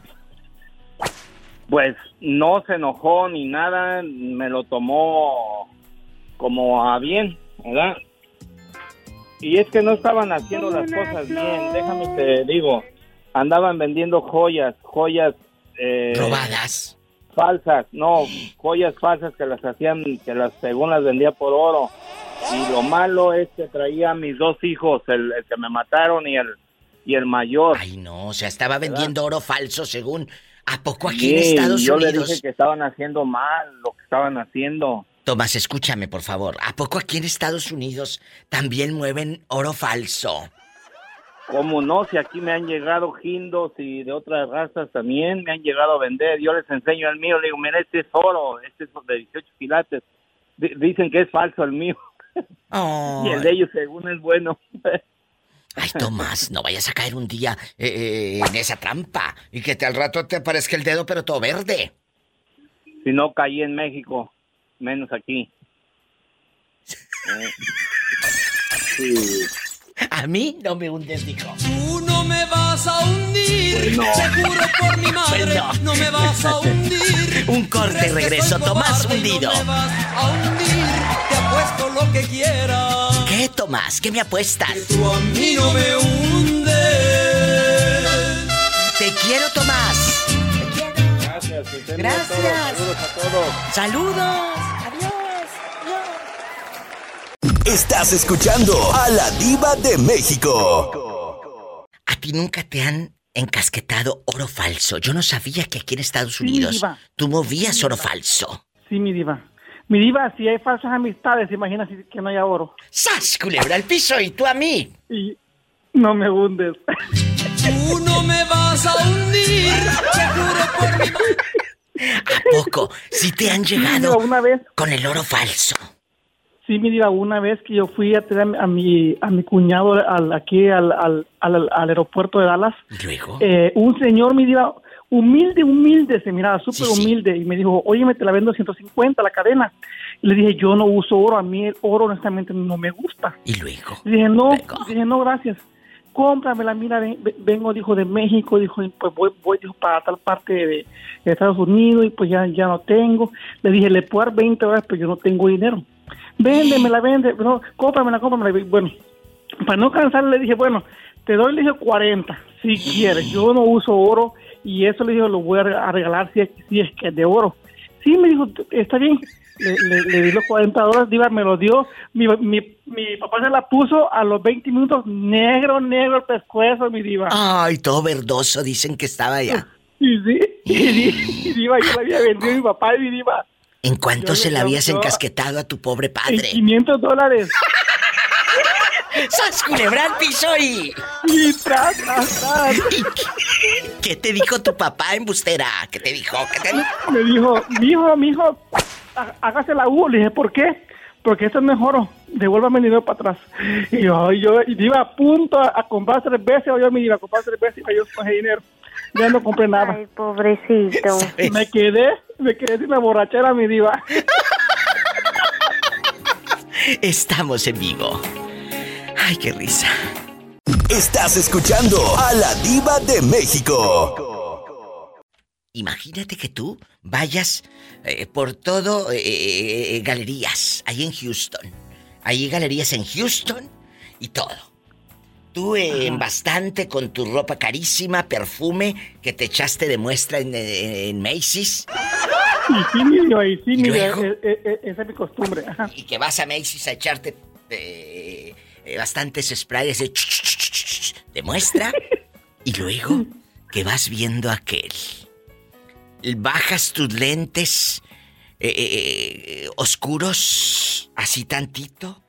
Pues no se enojó ni nada, me lo tomó como a bien, ¿verdad? Y es que no estaban haciendo las cosas bien, déjame te digo. Andaban vendiendo joyas, joyas... eh, ¿Robadas? Falsas, no, joyas falsas que las hacían, que las según las vendía por oro. Y lo malo es que traía a mis dos hijos, el, el que me mataron y el, y el mayor. Ay, no, o sea, estaba vendiendo oro falso según... ¿A poco aquí en Sí, Estados yo le Unidos? dije que estaban haciendo mal lo que estaban haciendo. Tomás, escúchame, por favor. ¿A poco aquí en Estados Unidos también mueven oro falso? ¿Cómo no? Si aquí me han llegado gindos y de otras razas también me han llegado a vender. Yo les enseño el mío, le digo, mira, este es oro, este es de 18 quilates. Di- dicen que es falso el mío. Oh. [LAUGHS] Y el de ellos según es bueno. Ay, Tomás, no vayas a caer un día eh, eh, en esa trampa y que te, al rato te aparezca el dedo pero todo verde. si no caí en México, menos aquí. Sí. [LAUGHS] A mí no me hundes, dijo. Tú no me vas a hundir, No. te juro por mi [LAUGHS] madre, Bueno. no me vas a hundir. [LAUGHS] Un corte y regreso, Tomás hundido. No me vas a hundir, te apuesto lo que quieras. ¿Qué, Tomás? ¿Qué me apuestas? Tú a mí no me hundes. Te quiero, Tomás. Gracias, que Gracias. todos. Saludos a todos. Saludos. Estás escuchando a la diva de México. ¿A ti nunca te han encasquetado oro falso? Yo no sabía que aquí en Estados Unidos tú movías oro falso. Sí, mi diva. Mi diva, si hay falsas amistades, imagina si- que no haya oro. ¡Sas, culebra al piso y tú a mí! Y no me hundes. Tú no me vas a hundir, te juro por mi. ¿A poco? ¿Sí te han llegado una vez. con el oro falso? Sí, mi diva, una vez que yo fui a traer a mi, a mi cuñado al, aquí al, al, al, al aeropuerto de Dallas, ¿Y luego? eh, un señor, mi diva, humilde, humilde, se miraba súper Sí, sí. humilde, y me dijo, oye, me te la vendo 150 la cadena. Y le dije, yo no uso oro, a mí el oro honestamente no me gusta. ¿Y luego? Le dije, no, dije, no, gracias. Cómpramela, mira, ven- ven- vengo, dijo, de México, dijo, pues voy, voy dijo, para tal parte de, de Estados Unidos y pues ya, ya no tengo. Le dije, le puedo dar 20 horas, pero yo no tengo dinero. Véndemela, vende, no, cómpramela, cómpramela. Bueno, para no cansarle, le dije, bueno, te doy, le dije, 40, si quieres. Yo no uso oro y eso le dije, lo voy a re- a regalar si es, si es que es de oro. Sí, me dijo, está bien. Le, le- le di los 40 dólares, Diva, me lo dio. Mi, mi, mi papá se la puso a los 20 minutos, negro, negro el pescuezo, mi Diva. Ay, todo verdoso, dicen que estaba ya. [LAUGHS] Y sí, y, y Diva, yo la había vendido a mi papá y mi Diva ¿En cuánto Yo- se la habías yo- encasquetado a tu pobre en padre? 500 dólares. [LAUGHS] ¡Sas culebra al piso y... Y tras, tras, tras. [LAUGHS] ¿Qué te dijo tu papá, embustera? ¿Qué te dijo? ¿Qué te? Me dijo, mijo, mijo, há- hágase la U. Le dije, ¿por qué? Porque esto es mejor. Devuélvame el dinero para atrás. Y yo, yo y iba a punto a, a comprar tres veces. Yo me iba a comprar tres veces y yo cogí dinero. Ya no compré nada. Ay, pobrecito. Me quedé, me quedé sin la borrachera, mi diva. Estamos en vivo. Ay, qué risa. Estás escuchando a la diva de México. Imagínate que tú vayas eh, por todo eh, eh, galerías, ahí en Houston. Hay galerías en Houston y todo. Tú eh, en bastante con tu ropa carísima, perfume que te echaste de muestra en, en Macy's Y sí, y sí, ¿Y mi diva, luego? e- e- e- esa es mi costumbre. Ajá. y que vas a Macy's a echarte eh, bastantes sprays de, muestra y luego que vas viendo aquel. Bajas tus lentes eh, eh, oscuros, así tantito,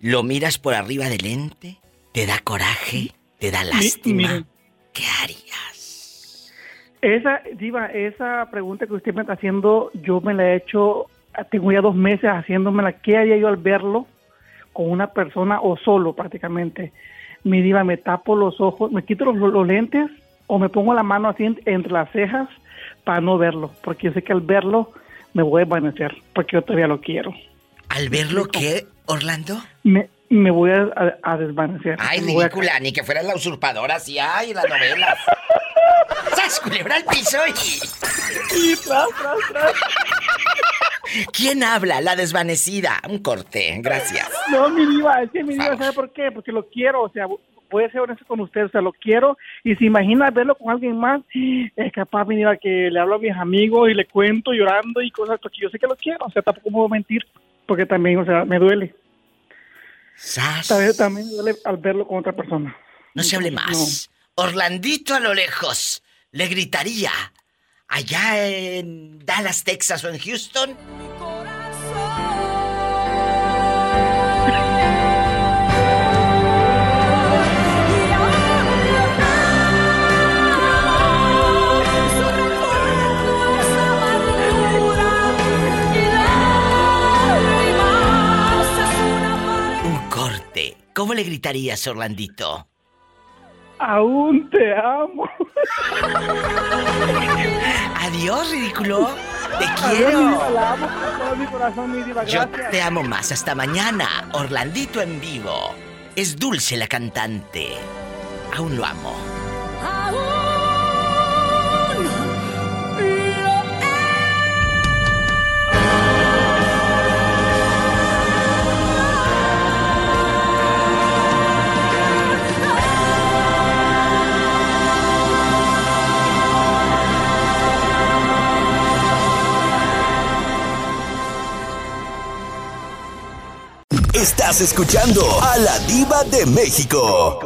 lo miras por arriba del lente, te da coraje, te da Mi- lástima. ¿Qué harías? Esa, Diva, esa pregunta que usted me está haciendo, yo me la he hecho, tengo ya dos meses haciéndomela. ¿Qué haría yo al verlo con una persona o solo prácticamente? Mi Diva, me tapo los ojos, me quito los, los lentes o me pongo la mano así en- entre las cejas para no verlo, porque yo sé que al verlo me voy a desvanecer, porque yo todavía lo quiero. ¿Al verlo qué, Orlando? Me, me voy a, a- a desvanecer. Ay, Me voy a- ridícula, ni que fueras la usurpadora, así, ay, las novelas. [LAUGHS] ¡Sas, culebra al piso y... Y tras, tras, tras. ¿Quién habla? La desvanecida. Un corte, gracias. No, mi diva, es que mi diva, ¿sabe por qué? Porque lo quiero, o sea, voy a ser honesto con usted, o sea, lo quiero, y si imagina verlo con alguien más, es capaz, mi diva, que le hablo a mis amigos y le cuento llorando y cosas, porque yo sé que lo quiero, o sea, tampoco puedo mentir, porque también, o sea, me duele. ¡Sas! También, también duele al verlo con otra persona. No se hable más. Orlandito a lo lejos le gritaría allá en Dallas, Texas o en Houston. ¿Cómo le gritarías, Orlandito? Aún te amo. Adiós, ridículo. Te quiero. diva, la amo con todo mi corazón, mi diva, Yo te amo más. Hasta mañana. Orlandito en vivo. Es dulce la cantante. Aún lo amo. Estás escuchando a la diva de México.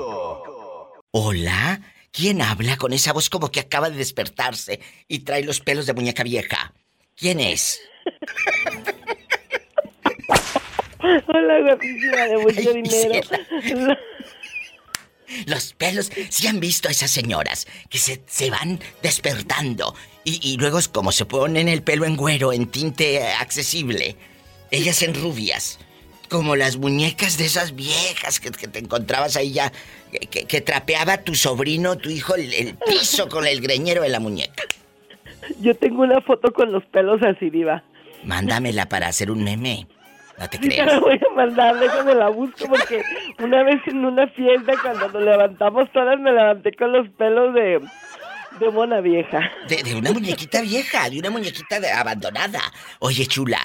Hola. ¿Quién habla con esa voz como que acaba de despertarse y trae los pelos de muñeca vieja? ¿Quién es? Hola, guapísima de mucho dinero. [LAUGHS] Los pelos, si han visto a esas señoras que se, se van despertando y, y luego es como se ponen el pelo en güero, en tinte accesible, ellas en rubias, como las muñecas de esas viejas que, que te encontrabas ahí ya, que, que- trapeaba tu sobrino, tu hijo, el, el piso con el greñero de la muñeca. Yo tengo una foto con los pelos así, diva. Mándamela para hacer un meme. No te Sí, creas. la voy a mandar, déjame la busco porque una vez en una fiesta cuando nos levantamos todas me levanté con los pelos de, de mona vieja. De, de una muñequita vieja, de una muñequita de- abandonada. Oye, chula,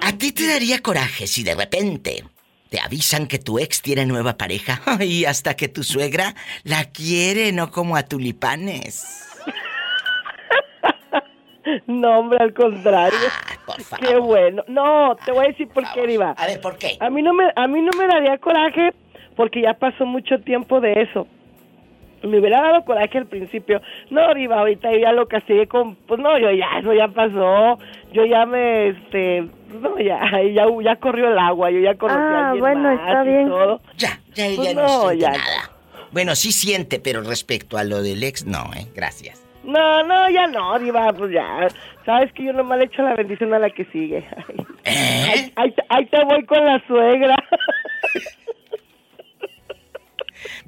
¿a ti te daría coraje si de repente te avisan que tu ex tiene nueva pareja? [LAUGHS] Y hasta que tu suegra la quiere, no como a tulipanes. [LAUGHS] No, hombre, al contrario. Qué bueno. No, te voy a decir por qué, Diva. A ver, ¿por qué? A mí no me, a mí no me daría coraje porque ya pasó mucho tiempo de eso. Me hubiera dado coraje al principio. No, Diva, ahorita yo ya lo castigué con... Pues no, yo ya, eso ya pasó. Yo ya me, este... No, ya, ya, ya corrió el agua. Yo ya conocí a Ah, alguien bueno, más está y bien. todo. Ya, ya Pues ella no, no, siente ya. nada. Bueno, sí siente, pero respecto a lo del ex, no, ¿eh? Gracias. No, no, ya no, Diva, pues ya. Sabes que yo nomás le echo la bendición a la que sigue. Ahí, ahí te- ahí te voy con la suegra. [LAUGHS]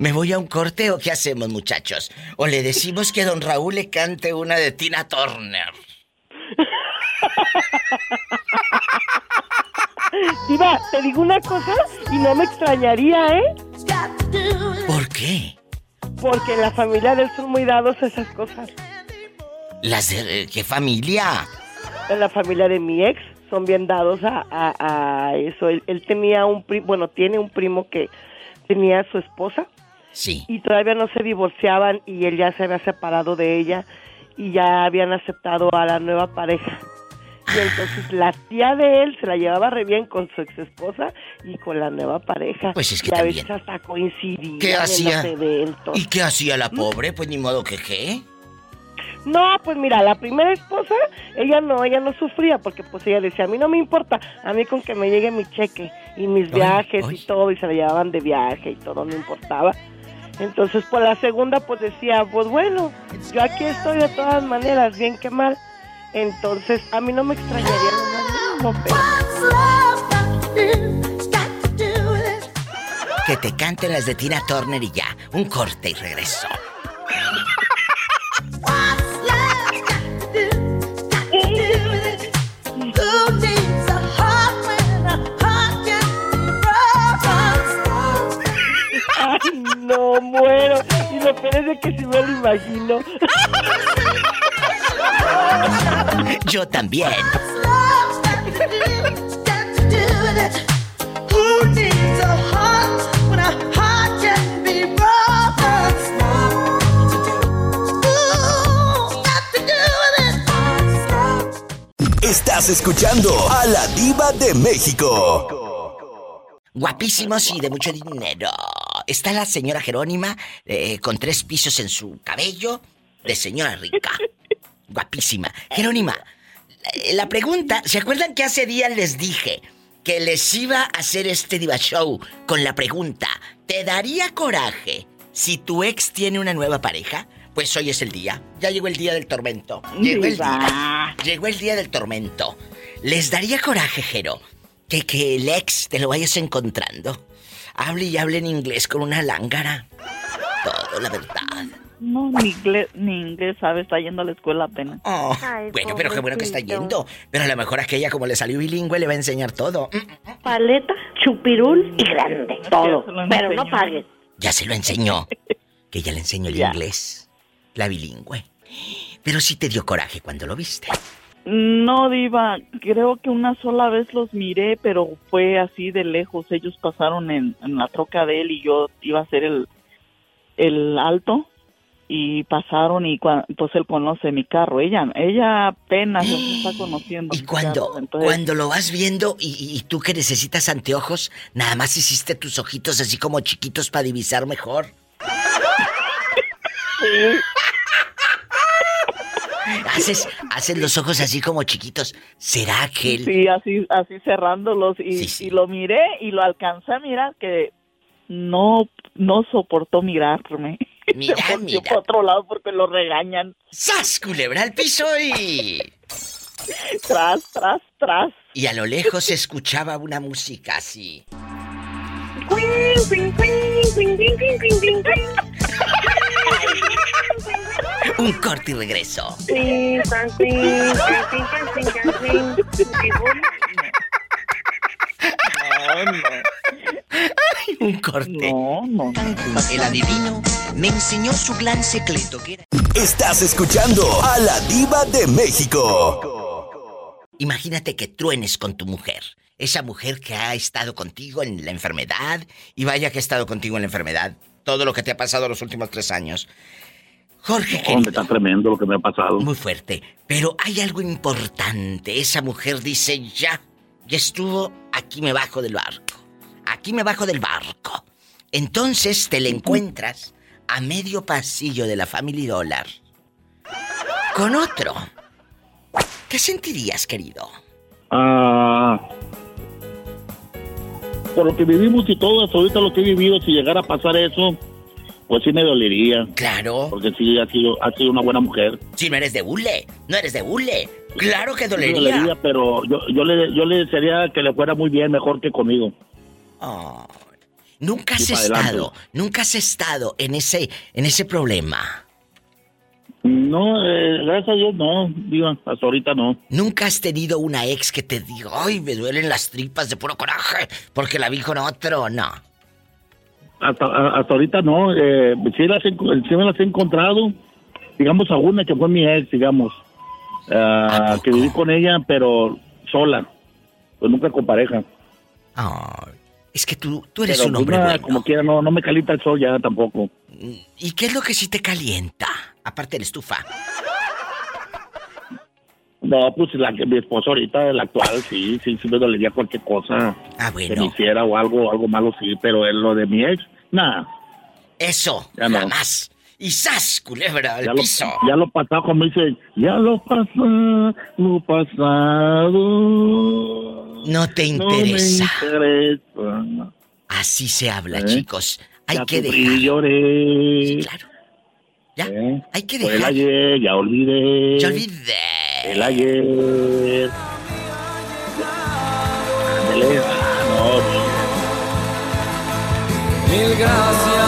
¿Me voy a un corte o qué hacemos, muchachos? ¿O le decimos que don Raúl le cante una de Tina Turner? Diva, te digo una cosa y no me extrañaría, ¿eh? ¿Por qué? Porque la familia de él son muy dados a esas cosas. ¿Las de eh, qué familia? En la familia de mi ex son bien dados a, a- a eso. Él, él tenía un primo, bueno, tiene un primo que tenía a su esposa. Sí. Y todavía no se divorciaban y él ya se había separado de ella y ya habían aceptado a la nueva pareja. Y entonces la tía de él se la llevaba re bien con su ex esposa y con la nueva pareja. Pues es que y a veces hasta coincidían ¿Qué en hacía? los eventos. ¿Y qué hacía la pobre? Pues ni modo que qué. No, pues mira, la primera esposa, ella no, ella no sufría porque pues ella decía, a mí no me importa, a mí con que me llegue mi cheque y mis viajes y todo, y se la llevaban de viaje y todo, no importaba. Entonces, pues la segunda pues decía, pues bueno, yo aquí estoy de todas maneras, bien que mal. Entonces, a mí no me extrañaría lo más mínimo, pero... Que te canten las de Tina Turner y ya. Un corte y regreso. [LAUGHS] no, muero. Y lo peor es de que sí me lo imagino. Yo también. Estás escuchando a la diva de México. Guapísimos y de mucho dinero. Está la señora Jerónima eh, con tres pisos en su cabello de señora rica. [LAUGHS] Guapísima. Jerónima, la, pregunta, ¿se acuerdan que hace días les dije que les iba a hacer este diva show con la pregunta, ¿te daría coraje si tu ex tiene una nueva pareja? Pues hoy es el día. Ya llegó el día del tormento. Llegó el día. Llegó el día del tormento. ¿Les daría coraje, Jero, que, que el ex te lo vayas encontrando? Hable y hable en inglés con una lángara. Todo, la verdad. No, ni inglés, ni inglés sabe, está yendo a la escuela apenas. Oh, bueno, pero qué bueno que está yendo. Pero a lo mejor aquella, como le salió bilingüe, le va a enseñar todo. Mm, Paleta, chupirul y grande. Todo. Pero no pagues. Ya se lo enseñó. Que ya le enseñó el Ya. inglés. La bilingüe. Pero sí te dio coraje cuando lo viste. No, Diva, creo que una sola vez los miré, pero fue así de lejos. Ellos pasaron en, en la troca de él y yo iba a hacer el, el alto y pasaron y cua- pues él conoce mi carro. Ella ella apenas se está [GASPS] conociendo. Y cuando, cuando lo vas viendo y, y- tú que necesitas anteojos, nada más hiciste tus ojitos así como chiquitos para divisar mejor. [LAUGHS] Haces, haces los ojos así como chiquitos. ¿Será que él? Sí, así, así cerrándolos y, y lo miré y lo alcancé a mirar que no, no soportó mirarme. [LAUGHS] Mira, Se mira. para otro lado porque lo regañan. ¡Sas, culebra al piso y... Tras, tras, tras. Y a lo lejos se escuchaba una música así. Un corte y regreso. Un corte. No, no. El adivino me enseñó su gran secreto que era... Estás escuchando a la diva de México. Imagínate que truenes con tu mujer. Esa mujer que ha estado contigo en la enfermedad y vaya que ha estado contigo en la enfermedad. Todo lo que te ha pasado los últimos tres años. Jorge, Hombre, querido, está tremendo lo que me ha pasado. muy fuerte. Pero hay algo importante. Esa mujer dice, ya, ya estuvo, aquí me bajo del barco. Aquí me bajo del barco. Entonces te le encuentras a medio pasillo de la Family Dollar con otro. ¿Qué sentirías, querido? Ah, por lo que vivimos y todo, hasta ahorita lo que he vivido, si llegara a pasar eso, pues sí me dolería. Claro. Porque sí ha sido, ha sido una buena mujer. Si no eres de hule, no eres de hule. Claro que Sí me dolería. dolería, pero yo, yo, le, yo le desearía que le fuera muy bien, mejor que conmigo. Oh, Nunca has Sí, adelante. estado, nunca has estado en ese, en ese problema. No, eh, gracias a Dios no, digo, hasta ahorita no. Nunca has tenido una ex que te diga, ay, me duelen las tripas de puro coraje porque la vi con otro. No. Hasta, hasta ahorita no, eh, sí, las, sí me las he encontrado, digamos a una que fue mi ex, digamos, ah, que viví con ella, pero sola, pues nunca con pareja. Ay, es que tú, tú eres Pero, un pues, hombre bueno. Como quiera, no, no me calienta el sol ya tampoco. ¿Y qué es lo que sí te calienta? Aparte de la estufa. No, pues la que mi esposo ahorita, la actual, sí, sí, sí me dolería cualquier cosa Ah, que me bueno. hiciera o algo, algo malo, sí, pero en lo de mi ex, nada. Eso, Ya no. jamás. Y sas, culebra al Ya lo, piso. ya lo pasado, como dice, ya lo pasado, lo pasado. No te No me interesa. Así se habla, ¿Eh? chicos. Hay Ya que dejar. lloré. Sí, claro. Ya, ¿Eh? hay que Fue el dejar. ayer, ya olvidé. Ya olvidé. El ayer. Anoche. Mil gracias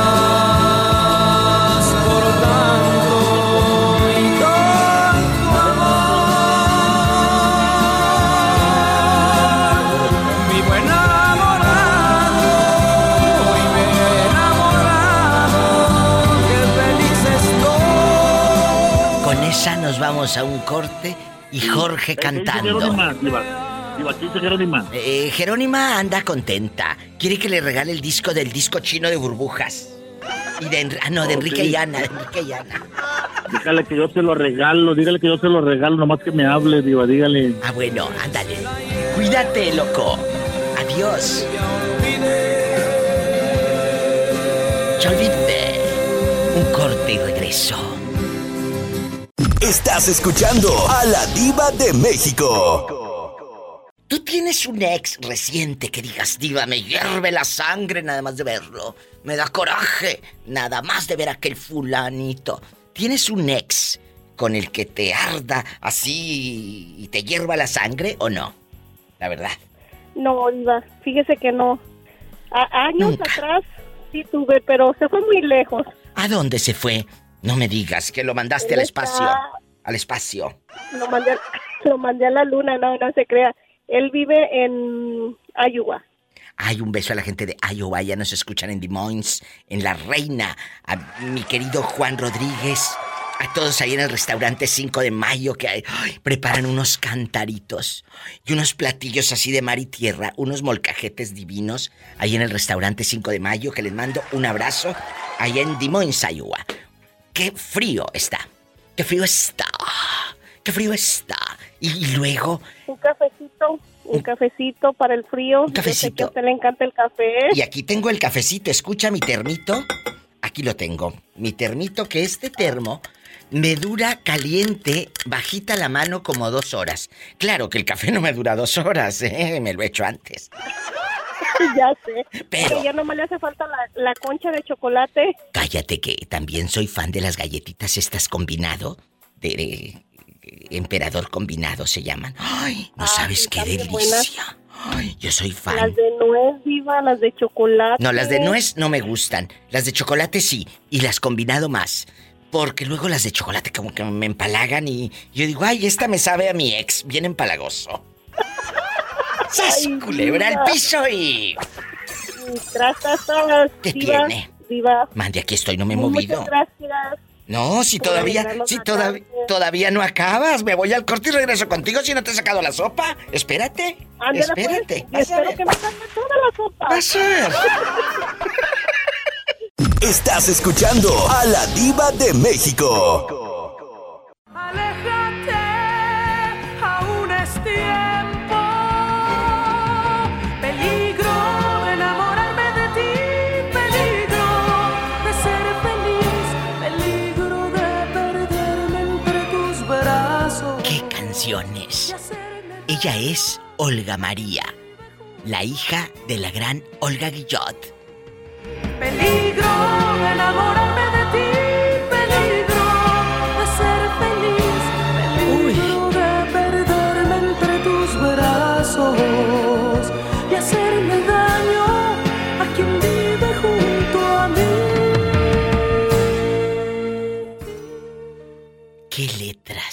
nos vamos a un corte y Jorge Eh, ¿qué dice cantando. Jerónima, Diva? Diva, ¿qué dice Jerónima? Eh, Jerónima anda contenta. Quiere que le regale el disco del disco chino de burbujas. Y de, Enri- ah, no, de Enrique sí. y Ana, de Enrique y Ana. Dígale que yo se lo regalo, dígale que yo se lo regalo, nomás que me hable, Diva, dígale. Ah, bueno, ándale. Cuídate, loco. Adiós. Ya olvidé. Un corte y regreso. Estás escuchando a la diva de México. Tú tienes un ex reciente que digas, diva, me hierve la sangre nada más de verlo. Me da coraje nada más de ver a aquel fulanito. ¿Tienes un ex con el que te arda así y te hierva la sangre o no? La verdad. No, Diva, fíjese que no. A- años atrás sí tuve, pero se fue muy lejos. ¿A dónde se fue? No me digas que lo mandaste al espacio. Al espacio. Lo mandé, lo mandé a la luna, no, no se crea. Él vive en Iowa. Hay un beso a la gente de Iowa, ya nos escuchan en Des Moines, en La Reina, a mi querido Juan Rodríguez, a todos ahí en el restaurante 5 de Mayo que ay, preparan unos cantaritos y unos platillos así de mar y tierra, unos molcajetes divinos ahí en el restaurante 5 de Mayo que les mando un abrazo allá en Des Moines, Iowa. Qué frío está, qué frío está, qué frío está. Y, luego Un cafecito, un cafecito para el frío. Yo sé que a cafecito. usted le encanta el café. Y aquí tengo el cafecito. Escucha mi termito. Aquí lo tengo. Mi termito, que este termo me dura caliente, bajita la mano como dos horas. Claro que el café no me dura dos horas, ¿eh? Me lo he hecho antes. [LAUGHS] ya sé. Pero- Que ya nomás le hace falta la, la concha de chocolate. Cállate que también soy fan de las galletitas estas combinado. De, de- emperador combinado se llaman. Ay, no sabes qué delicia. Ay, yo soy fan. Las de nuez, viva, las de chocolate. No, las de nuez no me gustan. Las de chocolate sí. Y las combinado más. Porque luego las de chocolate como que me empalagan y yo digo, ay, esta me sabe a mi ex. Bien empalagoso. ¡Sas, culebra al piso y... Tras, tras, tras. ¿Qué diva, tiene? Diva. Mande, aquí estoy, no me he movido. Muchas gracias. No, si todavía, si todavía, todavía no acabas. Me voy al corte y regreso contigo si no te he sacado la sopa. Espérate. Ándale, pues, espérate. a espero que me salga toda la sopa. Vas a ver. Estás escuchando a la diva de México. Ella es Olga María, la hija de la gran Olga Guillot. Peligro enamorarme de ti, peligro de ser feliz, peligro de perderme entre tus brazos y hacerle daño a quien vive junto a mí. ¡Qué letras!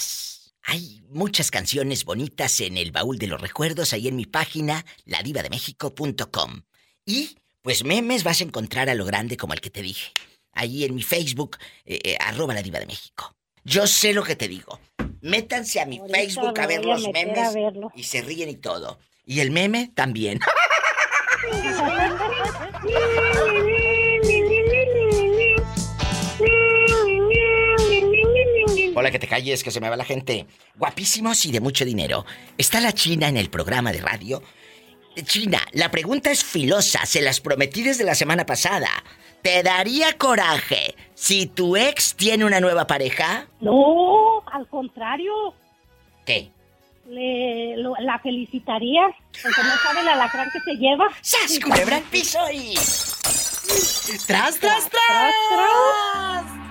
Muchas canciones bonitas en el baúl de los recuerdos ahí en mi página, ladivademéxico.com. Y, pues memes vas a encontrar a lo grande como el que te dije. Ahí en mi Facebook, eh, eh, arroba la diva de México. Yo sé lo que te digo. Métanse a mi Ahorita Facebook a ver a los memes y se ríen y todo. Y el meme también. [LAUGHS] que te calles, que se me va la gente. Guapísimos y de mucho dinero. Está la China en el programa de radio. China, la pregunta es filosa, se las prometí desde la semana pasada. ¿Te daría coraje si tu ex tiene una nueva pareja? No, al contrario, ¿Qué? le, lo- la felicitaría, porque no sabe el alacrán que se lleva. ¡Sas, culebra al piso y... ¡Tras, tras, tras!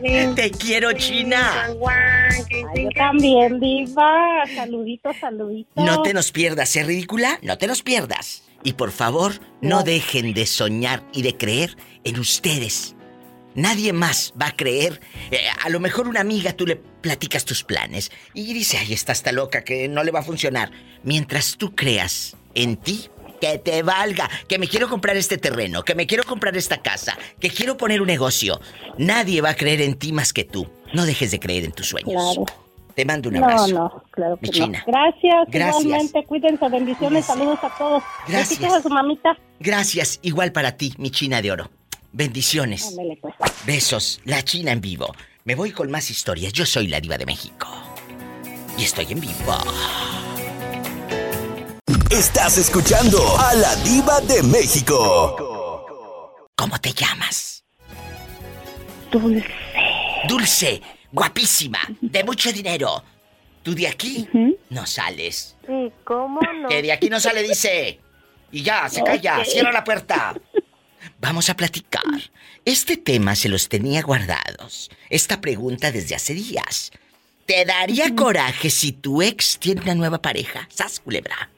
Te quiero, China. Ay, yo también, viva. Saluditos, saluditos. No te nos pierdas, ¿es ridícula? No te nos pierdas. Y por favor, no dejen de soñar y de creer en ustedes. Nadie más va a creer. Eh, a lo mejor una amiga tú le platicas tus planes y dice, ay, está hasta loca, que no le va a funcionar. Mientras tú creas en ti, que te valga, que me quiero comprar este terreno, que me quiero comprar esta casa, que quiero poner un negocio. Nadie va a creer en ti más que tú. No dejes de creer en tus sueños. Claro. Te mando un No, abrazo. no, claro que no. China. Gracias, Gracias. igualmente. Cuídense, bendiciones, saludos a todos. Gracias. A su mamita. Gracias, igual para ti, mi China de oro. Bendiciones. Ándale, pues. Besos, la China en vivo. Me voy con más historias. Yo soy la diva de México. Y estoy en vivo. Estás escuchando a la diva de México. ¿Cómo te llamas? Dulce. Dulce, guapísima, de mucho dinero. ¿Tú de aquí? No sales. Sí, ¿cómo no? Que de aquí no sale, dice. Y ya, se calla, cierra la puerta. Vamos a platicar. Este tema se los tenía guardados. Esta pregunta desde hace días. ¿Te daría coraje si tu ex tiene una nueva pareja? ¿Sas, culebra?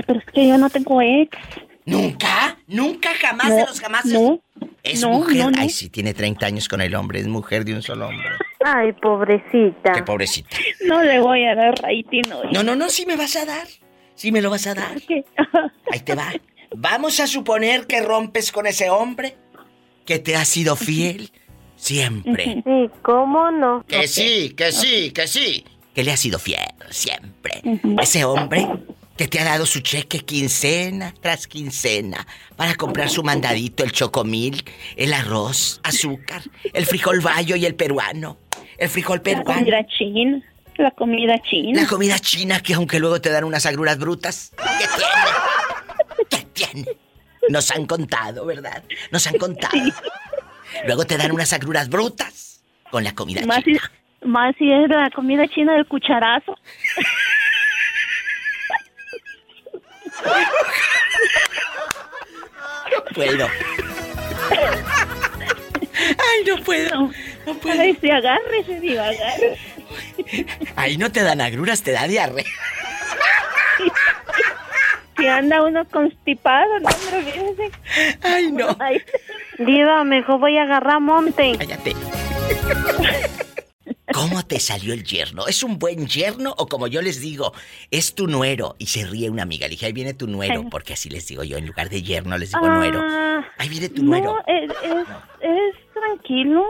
Ay, pero es que yo no tengo ex. ¿Nunca? ¿Nunca jamás No, de los jamás? no, Es no, mujer. no, no. Ay, sí, tiene 30 años con el hombre. Es mujer de un solo hombre. Ay, pobrecita. Qué pobrecita. No le voy a dar rating hoy. No, no, no, sí me vas a dar. Sí me lo vas a dar. [LAUGHS] Ahí te va. Vamos a suponer que rompes con ese hombre que te ha sido fiel siempre. Sí, ¿cómo no? Que sí, que sí, que sí. Que le ha sido fiel siempre. Ese hombre que te ha dado su cheque quincena tras quincena para comprar su mandadito, el chocomil, el arroz, azúcar, el frijol bayo y el peruano. El frijol La peruano. comida china. La comida china. La comida china que aunque luego te dan unas agruras brutas. ¿Qué tiene? ¿Qué tiene? Nos han contado, ¿verdad? Nos han contado. Luego te dan unas agruras brutas con la comida Más si, china. más si es la comida china del cucharazo. [LAUGHS] No puedo. Ay, no puedo. No puedo. Ay, si agárrese, digo. Ahí no te dan agruras, te da diarrea. Si anda uno constipado, no, hombre, fíjese. Ay, no. Ay. Diva, mejor voy a agarrar monte. Cállate. ¿Cómo te salió el yerno? ¿Es un buen yerno o como yo les digo, es tu nuero? Y se ríe una amiga. Le dije, ahí viene tu nuero, porque así les digo yo, en lugar de yerno les digo nuero. Ah, Ahí viene tu nuero. No, es, es, es tranquilo.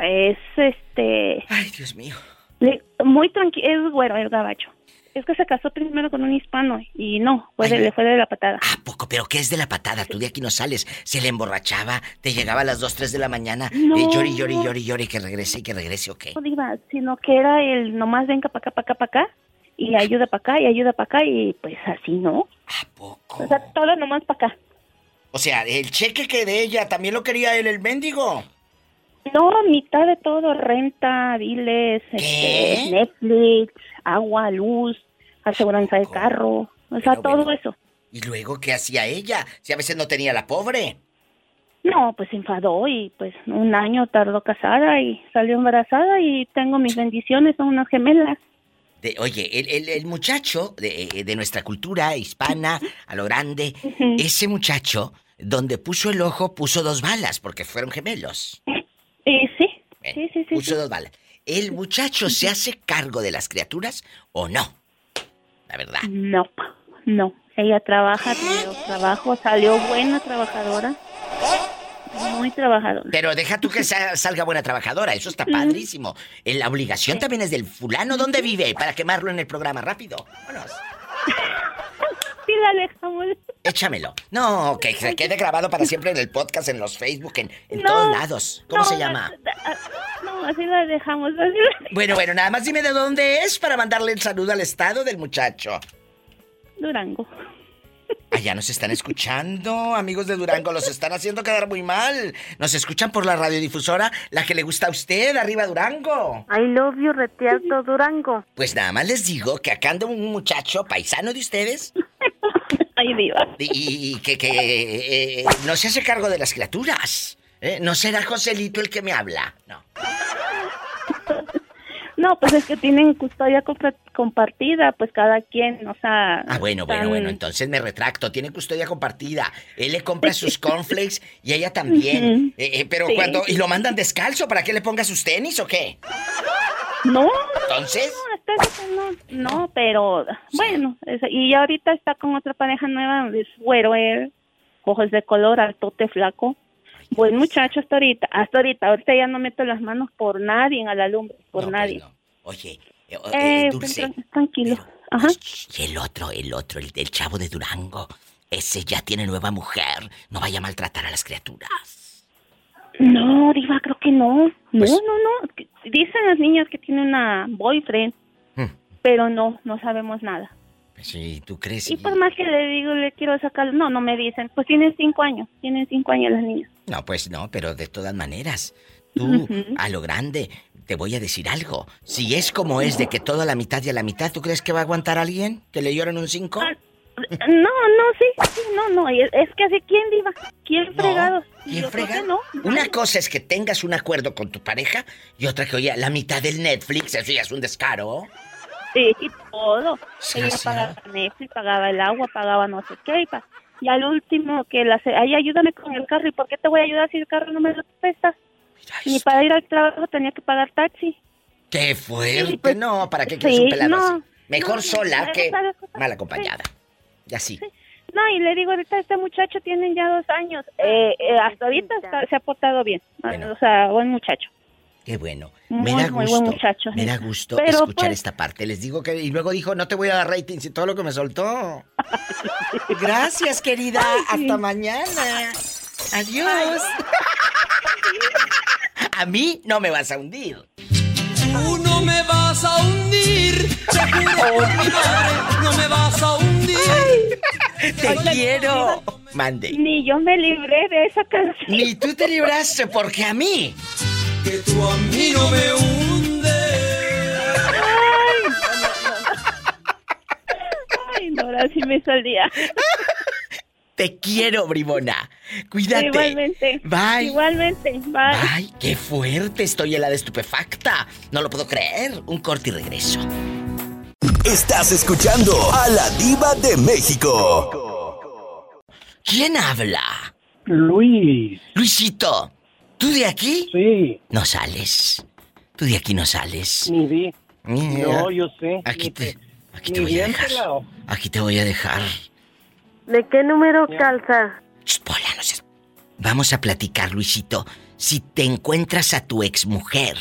Es este. Ay, Dios mío. le- muy tranquilo. Es güero, el gabacho. Es que se casó primero con un hispano y no, fue de- le fue de la patada. Poco, pero ¿qué es de la patada? Tú de aquí no sales. Se le emborrachaba, te llegaba a las 2, 3 de la mañana. No. eh, llori, llori, llori, llori, que regrese y que regrese, ¿ok? No, diva, sino que era el nomás venga para acá, para acá, para acá. Y ayuda para acá y ayuda para acá y pues así, ¿no? ¿A poco? O sea, todo nomás para acá. O sea, el cheque que de ella también lo quería él, el mendigo. No, mitad de todo, renta, biles, este, Netflix, agua, luz, aseguranza de carro, o sea, todo eso. ¿Y luego qué hacía ella? Si a veces no tenía la pobre. No, pues se enfadó y pues un año tardó casada y salió embarazada y tengo mis bendiciones, son unas gemelas. De, oye, el, el- el muchacho de, de nuestra cultura hispana, a lo grande, ese muchacho, donde puso el ojo, puso dos balas, porque fueron gemelos. [LAUGHS] Y sí, sí, sí, sí. Sí. dos balas. ¿El muchacho se hace cargo de las criaturas o no? La verdad. No, no. Ella trabaja, tiene dos trabajos, salió buena trabajadora. Muy trabajadora. Pero deja tú que sa- salga buena trabajadora, eso está padrísimo. Eh, La obligación también es del fulano. ¿Dónde vive? Para quemarlo en el programa rápido. Vámonos. [LAUGHS] Sí, la dejamos. Échamelo. No, que se quede grabado para siempre en el podcast, en los Facebook, en, en No, todos lados. ¿Cómo no, se llama? No, así la dejamos. Así la... Bueno, bueno, nada más dime de dónde es para mandarle el saludo al estado del muchacho. Durango. Allá nos están escuchando, amigos de Durango, los están haciendo quedar muy mal. Nos escuchan por la radiodifusora, la que le gusta a usted, arriba Durango. I love you, Retiarto Durango. Pues nada más les digo que acá anda un muchacho paisano de ustedes. [LAUGHS] Ay, viva. Y, y que, que eh, no se hace cargo de las criaturas. ¿eh? No será Joselito el que me habla. No. No, pues es que tienen custodia compa- compartida, pues cada quien, o sea... Ah, bueno, bueno, bueno, entonces me retracto. Tiene custodia compartida. Él le compra sus [LAUGHS] cornflakes y ella también. Eh, eh, pero Sí. cuando. ¿Y lo mandan descalzo para que le ponga sus tenis o qué? No. Entonces. No, no, pero bueno, y ahorita está con otra pareja nueva, es güero él, ojos de color, altote flaco. Buen muchacho hasta ahorita, hasta ahorita, ahorita ya no meto las manos por nadie a la lumbre, por nadie. Oye, eh, eh, Eh, Dulce. tranquilo. Ajá. Y el otro, el otro, el del chavo de Durango. Ese ya tiene nueva mujer. No vaya a maltratar a las criaturas. No, Diva, creo que no. No, Pues no, no. Dicen las niñas que tiene una boyfriend, Hmm. pero no, no sabemos nada. Sí, ¿tú crees? Y por más que le digo, le quiero sacar, no, no me dicen. Pues tienen cinco años, tienen cinco años las niñas. No, pues no, pero de todas maneras. Tú, a lo grande, te voy a decir algo. Si es como es de que toda la mitad y a la mitad, ¿tú crees que va a aguantar a alguien? ¿Que le lloran un cinco? No, no, sí, sí, no, no. Es, que así, ¿quién, Diva? ¿Quién No, fregado? ¿quién Yo fregado? no. Una cosa es que tengas un acuerdo con tu pareja y otra que, oye, la mitad del Netflix, eso ya es un descaro. Sí, y todo. Ella Desgraciado. pagaba Netflix, pagaba el agua, pagaba no sé qué. Y, pa- y al último, que la ay, ayúdame con el carro. ¿Y por qué te voy a ayudar si el carro no me lo prestas? Ni para ir al trabajo tenía que pagar taxi. ¡Qué fuerte! Sí, pues, no, ¿para qué quieres sí, un pelado no, así? Mejor no, sola que mal acompañada. Y así. No, y le digo, ahorita este muchacho tiene ya dos años. Eh, eh, hasta ahorita está- se ha portado bien. O sea, buen muchacho. Qué bueno. Muy, me da muy gusto. buen muchacho. Me da gusto Pero, escuchar pues- esta parte. Les digo que. Y luego dijo, no te voy a dar ratings y todo lo que me soltó. [LAUGHS] Gracias, querida. Hasta mañana. Adiós. [LAUGHS] A mí no me vas a hundir. Tú no me vas a hundir, te juro por mi madre, no me vas a hundir. Te quiero. Mande. Ni yo me libré de esa canción. Ni tú te libraste porque a mí. Que tú a mí no me hundes. Ay, no, ahora sí me salía. Te quiero, bribona. Cuídate. Igualmente. Bye. Igualmente. Bye. Ay, qué fuerte. Estoy helada estupefacta. No lo puedo creer. Un corte y regreso. Estás escuchando a la diva de México. ¿Quién habla? Luis. Luisito, ¿tú de aquí? Sí. No sales. Tú de aquí no sales. Ni vi. No, yo sé. Aquí te, aquí Ni te voy a dejar. Aquí te voy a dejar. ¿De qué número calza? Vamos a platicar, Luisito. Si te encuentras a tu exmujer,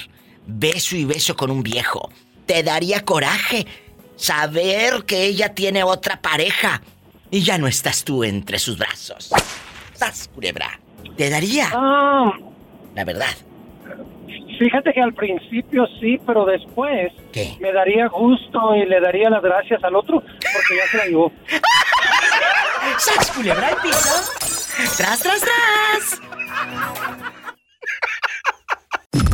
beso y beso con un viejo, ¿te daría coraje saber que ella tiene otra pareja y ya no estás tú entre sus brazos? ¿Estás, culebra? ¿Te daría? Ah, La verdad. fíjate que al principio sí, pero después ¿Qué? me daría gusto y le daría las gracias al otro porque ya se la llevó. [LAUGHS] ¡Sas, culebra al piso! ¡Tras, tras, tras!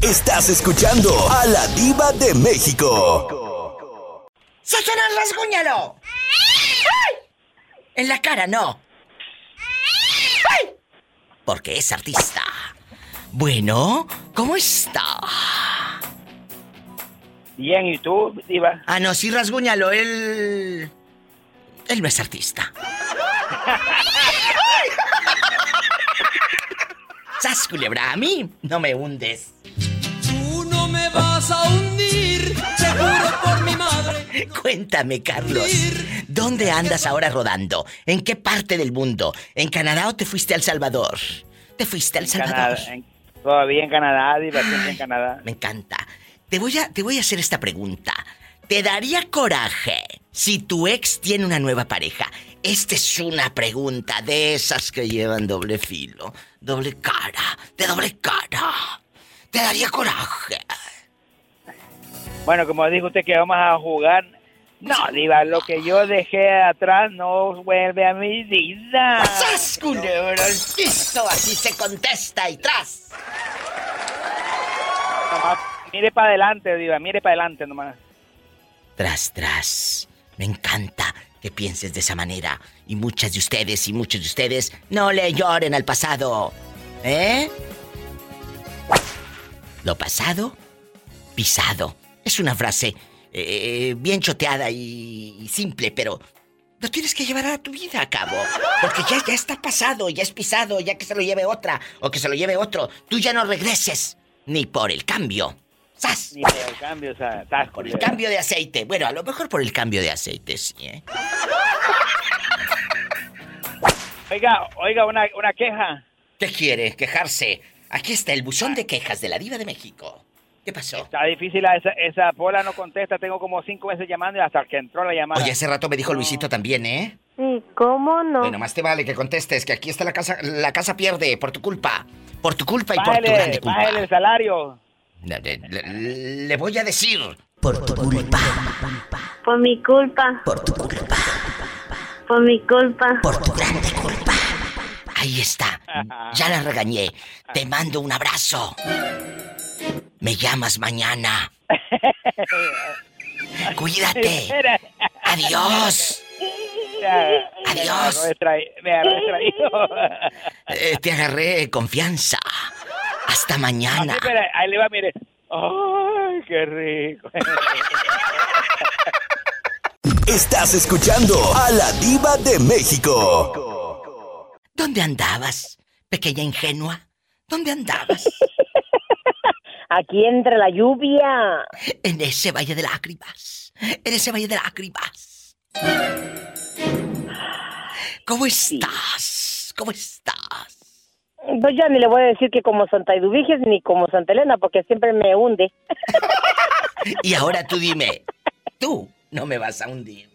Estás escuchando a la diva de México. ¡Satanás, rasguñalo! ¡Ay! En la cara, no. ¡Ay! Porque es artista. Bueno, ¿cómo está? Bien, ¿y tú, Diva? Ah, no, sí, rasguñalo, él... Él no es artista. ¡Sas, culebra! A mí no me hundes. Tú no me vas a hundir, seguro por mi madre. Cuéntame, Carlos. ¿Dónde andas ahora rodando? ¿En qué parte del mundo? ¿En Canadá o te fuiste a El Salvador? ¿Te fuiste a El Salvador? Canadá, en- todavía en Canadá, siempre en Canadá. Me encanta. Te voy a, te voy a hacer esta pregunta. ¿Te daría coraje si tu ex tiene una nueva pareja? Esta es una pregunta de esas que llevan doble filo, doble cara, de doble cara. ¿Te daría coraje? Bueno, como dijo usted que vamos a jugar. No, Diva, lo que yo dejé atrás no vuelve a mi vida. ¡Sas, piso! Así se contesta y tras. Nomás mire para adelante, Diva, mire para adelante nomás. Tras, tras. Me encanta que pienses de esa manera. Y muchas de ustedes y muchos de ustedes no le lloren al pasado. ¿Eh? Lo pasado, pisado. Es una frase eh, bien choteada y, simple, pero lo tienes que llevar a tu vida a cabo. Porque ya, ya está pasado, ya es pisado, ya que se lo lleve otra o que se lo lleve otro. Tú ya no regreses ni por el cambio. ¡Sas! Ni por el cambio, o sea, Por el cambio de aceite. Bueno, a lo mejor por el cambio de aceite, sí, ¿eh? Oiga, oiga, una, una queja. ¿Qué quiere? Quejarse. Aquí está el buzón de quejas de la Diva de México. ¿Qué pasó? Está difícil, esa, esa pola no contesta, tengo como cinco veces llamando y hasta que entró la llamada. Oye, hace rato me dijo Luisito también, ¿eh? Sí, ¿cómo no? Bueno, más te vale que contestes, que aquí está la casa, la casa pierde por tu culpa. Por tu culpa y por tu Bájale, grande culpa. bájale el salario. Le, le- le- le voy a decir. Por tu culpa. Por mi culpa. Por tu culpa. Por mi culpa. Por tu grande culpa. Ahí está. Ya la regañé. Te mando un abrazo. Me llamas mañana. Cuídate. Adiós. Adiós. Me distraído. Eh, te agarré confianza. Hasta mañana. Así, pero ahí le va, mire. ¡Ay, qué rico! Estás escuchando a la diva de México. ¿Dónde andabas, pequeña ingenua? ¿Dónde andabas? Aquí entre la lluvia. En ese valle de lágrimas. En ese valle de lágrimas. ¿Cómo estás? ¿Cómo estás? Pues ya ni le voy a decir que como Santa Eduviges ni como Santa Elena, porque siempre me hunde. [LAUGHS] Y ahora tú dime, tú no me vas a hundir.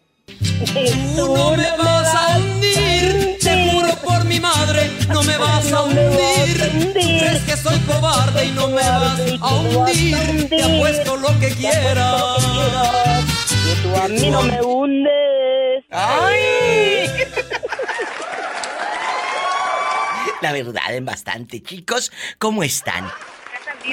Tú no me vas a hundir, te juro por mi madre, no me vas a hundir. Crees que soy cobarde y no me vas a hundir. Te apuesto lo que quieras. Y tú a mí no me hundes. ¡Ay! La verdad, en bastante. Chicos, ¿cómo están?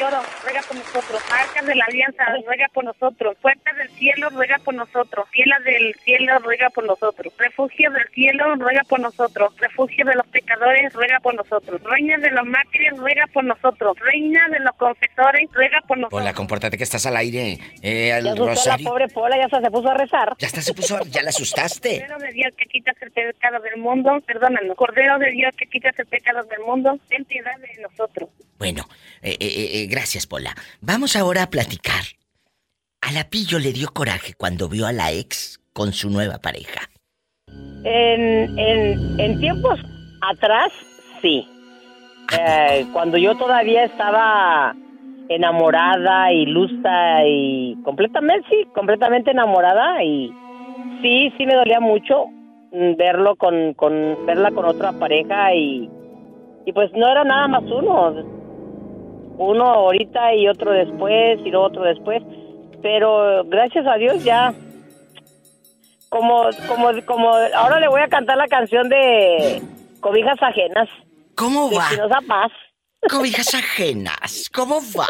Oro, ruega por nosotros. Arcas de la alianza, ruega por nosotros. Puertas del cielo, ruega por nosotros. Fielas del cielo, ruega por nosotros. Refugio del cielo, ruega por nosotros. Refugio de los pecadores, ruega por nosotros. Reina de los mártires, ruega por nosotros. Reina de los confesores, ruega por nosotros. Hola, compórtate que estás al aire. Eh, Ya al asustó a la pobre Pola, ya se puso a rezar. Ya está, se puso, ya la asustaste. Cordero de Dios que quitas el pecado del mundo, perdónanos. Cordero de Dios que quitas el pecado del mundo, ten piedad de nosotros. Bueno, eh, eh, eh, gracias, Pola. Vamos ahora a platicar. A la Pillo le dio coraje cuando vio a la ex con su nueva pareja. En, en, en tiempos atrás, sí. Eh, cuando yo todavía estaba enamorada, ilusa y completamente, sí, completamente enamorada y sí, sí me dolía mucho mm, verlo con, con verla con otra pareja y, y pues no era nada más uno, uno ahorita y otro después y luego otro después, pero gracias a Dios ya como, como, como, ahora le voy a cantar la canción de Cobijas Ajenas. ¿Cómo va? Paz. Cobijas ajenas, ¿cómo va?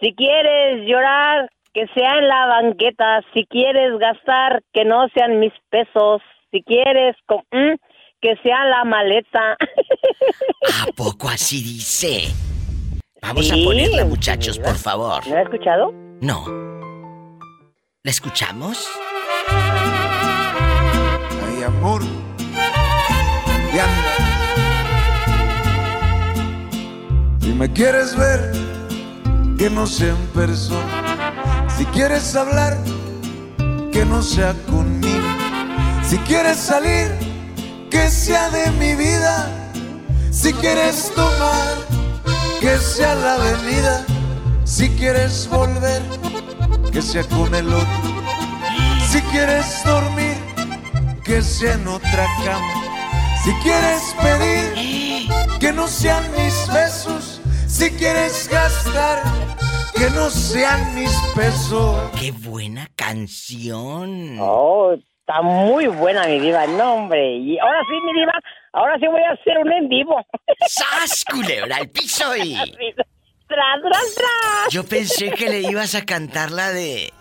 Si quieres llorar, que sea en la banqueta. Si quieres gastar, que no sean mis pesos. Si quieres, mm, que sea en la maleta. [LAUGHS] ¿A poco así dice? Vamos a Sí, ponerla, muchachos, por favor. ¿No has escuchado? No. ¿La escuchamos? Ay, amor. Si me quieres ver, que no sea en persona. Si quieres hablar, que no sea conmigo. Si quieres salir, que sea de mi vida. Si quieres tomar, que sea la avenida. Si quieres volver, que sea con el otro. Si quieres dormir, que sea en otra cama. Si quieres pedir, que no sean mis besos. Si quieres gastar, que no sean mis pesos. ¡Qué buena canción! Oh, está muy buena mi diva, no hombre. Y ahora sí, mi diva, ahora sí voy a hacer un en vivo. ¡Sas, culebra, al piso y... [LAUGHS] ¡Tras, tras, tras! Yo pensé que le ibas a cantar la de...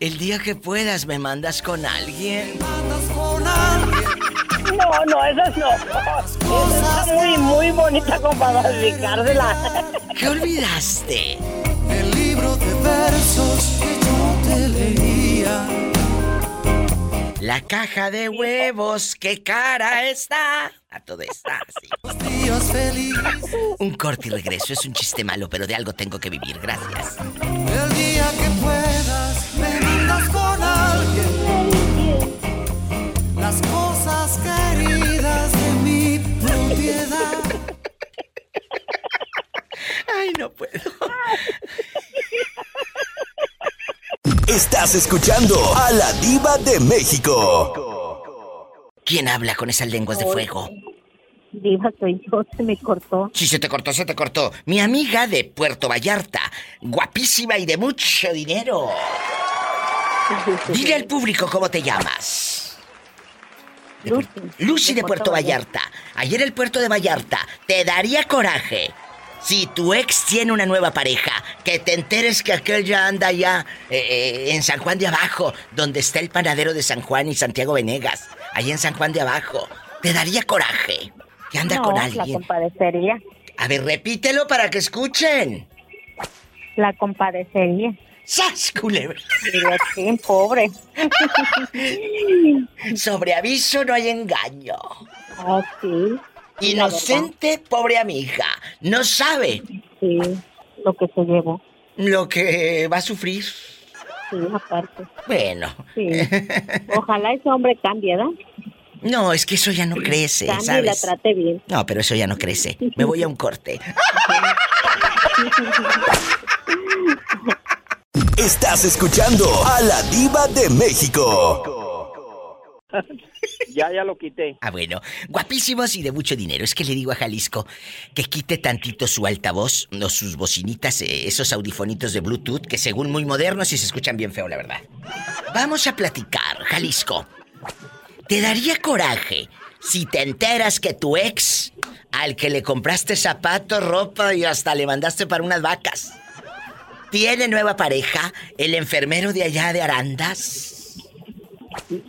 El día que puedas me mandas con alguien. No, no, esas no. Esa está muy, muy bonita como para dedicársela. ¿Qué olvidaste? El libro de versos que yo te leía. La caja de huevos, qué cara está. A todo está así. Un corte y regreso es un chiste malo, pero de algo tengo que vivir. Gracias. El día que puedas me con alguien. Las cosas queridas de mi propiedad. Ay, no puedo. Estás escuchando a la diva de México. ¿Quién habla con esas lenguas de fuego? Diva, soy yo, se me cortó. Si se te cortó, se te cortó. Mi amiga de Puerto Vallarta, guapísima y de mucho dinero. Dile al público cómo te llamas. Lucy. Lucy de Puerto Vallarta. Ayer el puerto de Vallarta. ¿Te daría coraje si tu ex tiene una nueva pareja? Que te enteres que aquel ya anda allá eh, eh, en San Juan de Abajo, donde está el panadero de San Juan y Santiago Venegas. Ahí en San Juan de Abajo. ¿Te daría coraje? Que anda no, con la alguien. compadecería. A ver, repítelo para que escuchen. La compadecería. ¡Sas, culebra! Sí, pobre. [LAUGHS] Sobre aviso no hay engaño. Ah, sí. Inocente, pobre amiga. No sabe Sí, lo que se llevó. lo que va a sufrir. Sí, aparte. Bueno. Sí. [LAUGHS] Ojalá ese hombre cambie, ¿verdad? No, es que eso ya no crece, Cambie y la ¿sabes? trate bien. No, pero eso ya no crece. Me voy a un corte. [LAUGHS] Estás escuchando a la diva de México. [LAUGHS] Ya, ya lo quité. Ah, bueno. Guapísimos y de mucho dinero. Es que le digo a Jalisco que quite tantito su altavoz, o sus bocinitas, eh, esos audifonitos de Bluetooth, que según muy modernos y se escuchan bien feo, la verdad. Vamos a platicar, Jalisco. ¿Te daría coraje si te enteras que tu ex al que le compraste zapatos, ropa y hasta le mandaste para unas vacas. ¿Tiene nueva pareja el enfermero de allá de Arandas?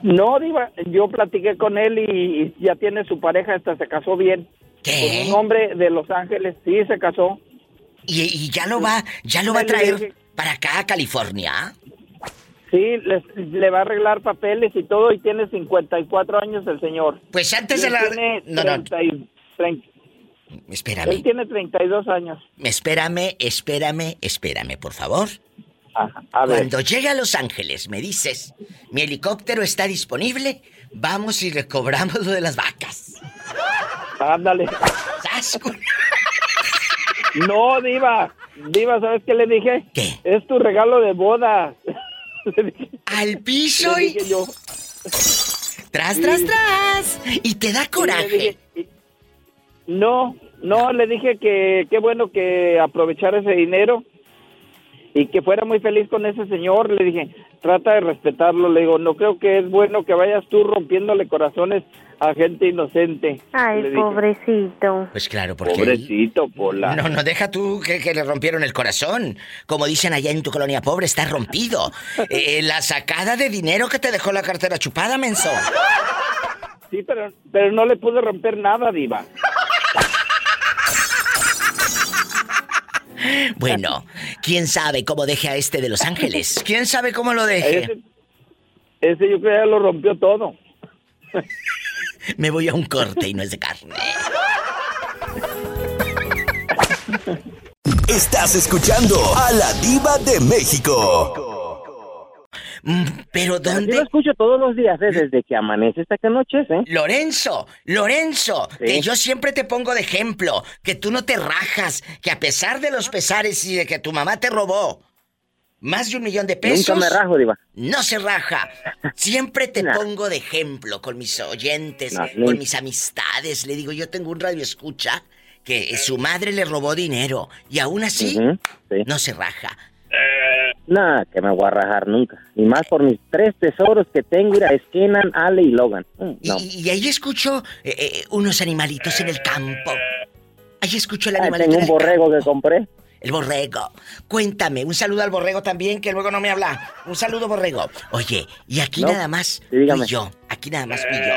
No, Diva, yo platiqué con él y, y ya tiene su pareja, hasta se casó bien. ¿Qué? Con un hombre de Los Ángeles, sí, se casó. ¿Y, y ya lo va, ya lo va a traer para acá, a California? Sí, les- le va a arreglar papeles y todo y tiene 54 años el señor. Pues antes de la... Tiene No, no, 30 y- 30 espérame. él tiene 32 años. Espérame, espérame, espérame, por favor. A ver. Cuando llegue a Los Ángeles, me dices, mi helicóptero está disponible, vamos y le cobramos lo de las vacas. Ándale. ¡Sas, cu- No, Diva. Diva, ¿sabes qué le dije? ¿Qué? Es tu regalo de boda. Al piso y... dije yo. Tras, tras, tras. Y te da coraje. No, no, le dije que qué bueno que aprovechara ese dinero y que fuera muy feliz con ese señor. Le dije, trata de respetarlo. Le digo, no creo que es bueno que vayas tú rompiéndole corazones a gente inocente. Ay, Le dije, pobrecito. Pues claro, porque... Pobrecito, Pola. No, no, deja tú que, que le rompieron el corazón. Como dicen allá en tu colonia pobre, está rompido. [LAUGHS] Eh, la sacada de dinero que te dejó la cartera chupada, menso. Sí, pero, pero no le pude romper nada, Diva. Bueno, quién sabe cómo deje a este de Los Ángeles. [LAUGHS] ¿Quién sabe cómo lo deje? Ese, ese yo creo que ya lo rompió todo. Me voy a un corte y no es de carne. Estás escuchando a la diva de México. Mm, Pero Yo ¿dónde? lo escucho todos los días, ¿eh? desde que amanece hasta que anochece. Lorenzo, Lorenzo, Sí. que yo siempre te pongo de ejemplo, que tú no te rajas, que a pesar de los pesares y de que tu mamá te robó más de un millón de pesos. Nunca me rajo, Diva. No se raja. Siempre te [LAUGHS] pongo de ejemplo con mis oyentes, No, con mis amistades. Le digo, yo tengo un radio escucha que su madre le robó dinero y aún así sí. no se raja. Nada, que me voy a rajar nunca. Y más por mis tres tesoros que tengo, mira, es Kenan, Ale y Logan. Mm, No. Y, y ahí escucho eh, eh, unos animalitos en el campo. Ahí escucho el Ah, animalito. tengo en un borrego que compré. El borrego. Cuéntame, un saludo al borrego también, que luego no me habla. Un saludo, borrego. Oye, y aquí No, nada más sí, y yo. Aquí nada más y yo.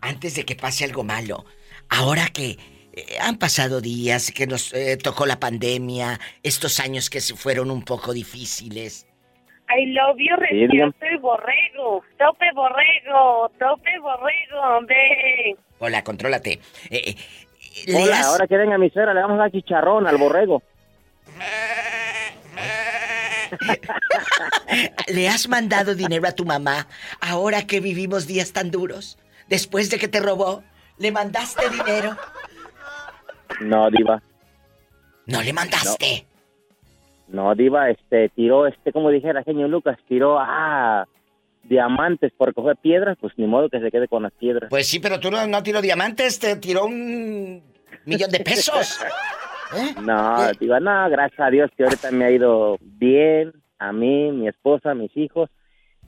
Antes de que pase algo malo. Ahora que eh, han pasado días, que nos eh, tocó la pandemia, estos años que se fueron un poco difíciles. I love you, respirate borrego. Tope borrego, tope borrego, ve. Hola, contrólate. Eh, eh, Hola, has- ahora que venga mi suegra, le vamos a dar chicharrón al borrego. [LAUGHS] ¿Le has mandado dinero a tu mamá ahora que vivimos días tan duros? Después de que te robó, ¿le mandaste dinero? No, Diva. ¿No le mandaste? No, Diva, este, tiró, este, como dijera genio Lucas, tiró, ah, diamantes por coger piedras, pues ni modo que se quede con las piedras. Pues sí, pero tú no, no tiró diamantes, te tiró un millón de pesos. [LAUGHS] ¿Eh? No, Diva, no, gracias a Dios que ahorita me ha ido bien, a mí, mi esposa, mis hijos,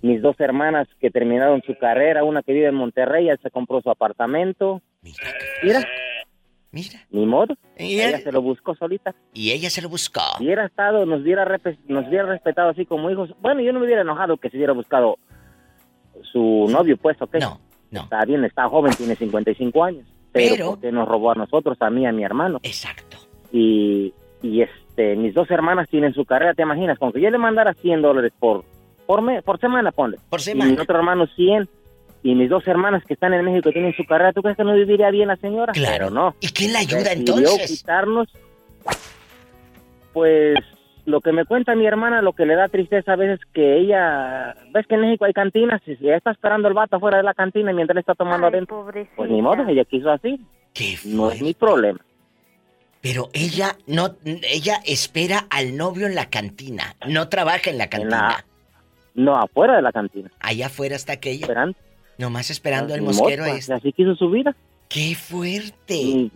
mis dos hermanas que terminaron su carrera, una que vive en Monterrey, ya se compró su apartamento. Mira. Mira. Ni modo. ¿Y ella él? se lo buscó solita. Y ella se lo buscó. Si hubiera estado, nos hubiera, nos hubiera respetado así como hijos. Bueno, yo no me hubiera enojado que se hubiera buscado su novio, pues, ¿ok? No, no. Está bien, está joven, tiene 55 años. Pero, Pero- ¿por qué nos robó a nosotros, a mí, a mi hermano? Exacto. Y, y este, mis dos hermanas tienen su carrera, ¿te imaginas? Con que yo le mandara 100 dólares por, por, me- por semana, ponle. Por Y semana. mi otro hermano 100. Y mis dos hermanas que están en México tienen su carrera, ¿tú crees que no viviría bien la señora? Claro. Pero no. ¿Y quién la ayuda Decidió entonces? quitarnos, pues, lo que me cuenta mi hermana, lo que le da tristeza a veces que ella, ves que en México hay cantinas, y ella está esperando el vato afuera de la cantina mientras él está tomando adentro. Pues ni modo, ella quiso así. no es mi problema. Pero ella no, ella espera al novio en la cantina, no trabaja en la cantina. No, afuera de la cantina. Allá afuera está aquella. Esperando. Nomás esperando el mosquero este. Así quiso su vida. ¡Qué fuerte! Mi,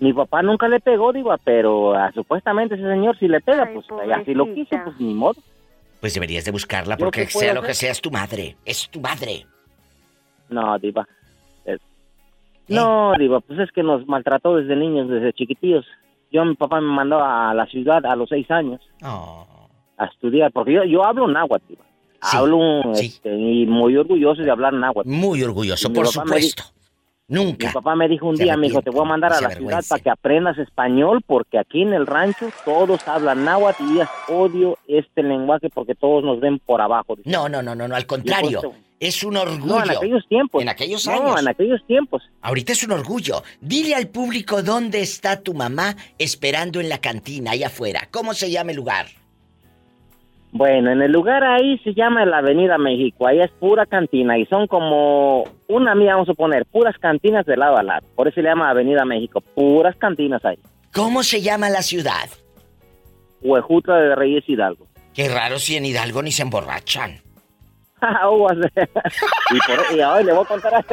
mi papá nunca le pegó, digo, pero ah, supuestamente ese señor si le pega, pues así lo quiso, pobrecita. pues ni modo. Pues deberías de buscarla ¿Yo porque sea lo que sea es tu madre. Es tu madre. No, diva. Es- No, digo, pues es que nos maltrató desde niños, desde chiquitillos. Yo, mi papá me mandó a la ciudad a los seis años a estudiar, porque yo, yo hablo náhuatl, diva. Hablo este, y muy orgulloso de hablar náhuatl. Muy orgulloso, por me supuesto. Nunca. Mi papá me dijo un día, mi hijo, te voy a mandar a la ciudad para que aprendas español, porque aquí en el rancho todos hablan náhuatl y es odio este lenguaje porque todos nos ven por abajo. dice. No, no, no, no, no, al contrario. Pues, Es un orgullo. No, en aquellos tiempos. En aquellos No, años. en aquellos tiempos. Ahorita es un orgullo. Dile al público dónde está tu mamá esperando en la cantina, ahí afuera. ¿Cómo se llama el lugar? Bueno, en el lugar ahí se llama la Avenida México, ahí es pura cantina y son como una mía, vamos a poner, puras cantinas de lado a lado. Por eso se llama Avenida México, puras cantinas ahí. ¿Cómo se llama la ciudad? Huejutra de Reyes Hidalgo. Qué raro si en Hidalgo ni se emborrachan. [LAUGHS] Uvas. [LAUGHS] y, por, y hoy le voy a contar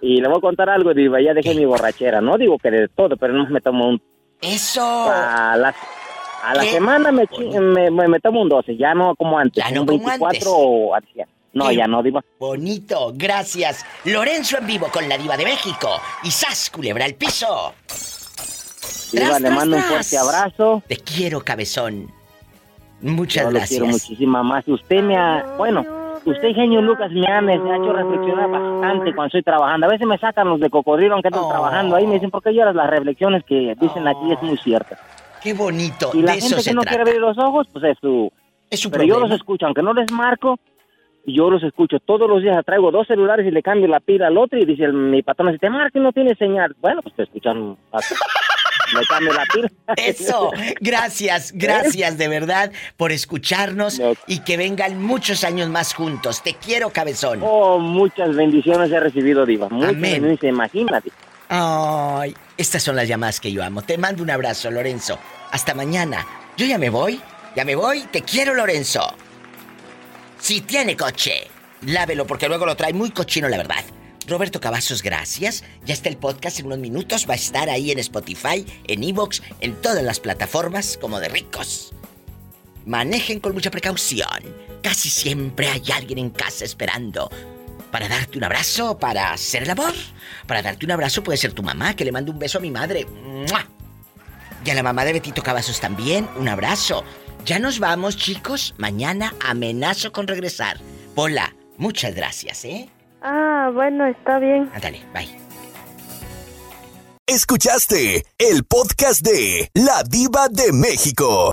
y le voy a contar algo, digo, ya dejé mi borrachera, no digo que de todo, pero no me tomo un Eso. a la, a la Qué semana me, me, me, me tomo un 12, ya no como antes, Ya no un como 24 antes. o. No, Qué ya no, digo. Bonito, gracias. Lorenzo en vivo con la diva de México. Y sas, culebra al piso. Diva, Tras, le tras, mando un fuerte abrazo. Te quiero, cabezón. Muchas Yo gracias. quiero muchísimo más. Usted me ha, bueno, usted, genio Lucas, me ha, me ha hecho reflexionar bastante cuando estoy trabajando. A veces me sacan los de cocodrilo aunque estoy trabajando ahí. Me dicen, ¿por qué lloras? Las reflexiones que dicen aquí es muy cierta. Qué bonito. Y la de eso gente se que no trata. quiere abrir los ojos, pues es su... Es su Pero yo los escucho, aunque no les marco, yo los escucho. Todos los días traigo dos celulares y le cambio la pila al otro y dice el- mi patrón, si te marca y no tiene señal. Bueno, pues te escuchan. [LAUGHS] le cambio la pila. Eso, gracias, [LAUGHS] gracias de verdad por escucharnos y que vengan muchos años más juntos. Te quiero, cabezón. Oh, muchas bendiciones he recibido, Diva. Muchas Amén. bendiciones, imagínate. Ay, estas son las llamadas que yo amo. Te mando un abrazo, Lorenzo. Hasta mañana. Yo ya me voy, ya me voy. Te quiero, Lorenzo. Si tiene coche, lávelo porque luego lo trae muy cochino, la verdad. Roberto Cavazos, gracias. Ya está el podcast en unos minutos. Va a estar ahí en Spotify, en Evox, en todas las plataformas como de ricos. Manejen con mucha precaución. Casi siempre hay alguien en casa esperando para darte un abrazo, para hacer el amor. Para darte un abrazo puede ser tu mamá, que le mande un beso a mi madre. ¡Mua! Y a la mamá de Betito Cavazos también, un abrazo. Ya nos vamos, chicos. Mañana amenazo con regresar. Hola, muchas gracias, ¿eh? Ah, bueno, está bien. Ándale, bye. Escuchaste el podcast de La Diva de México.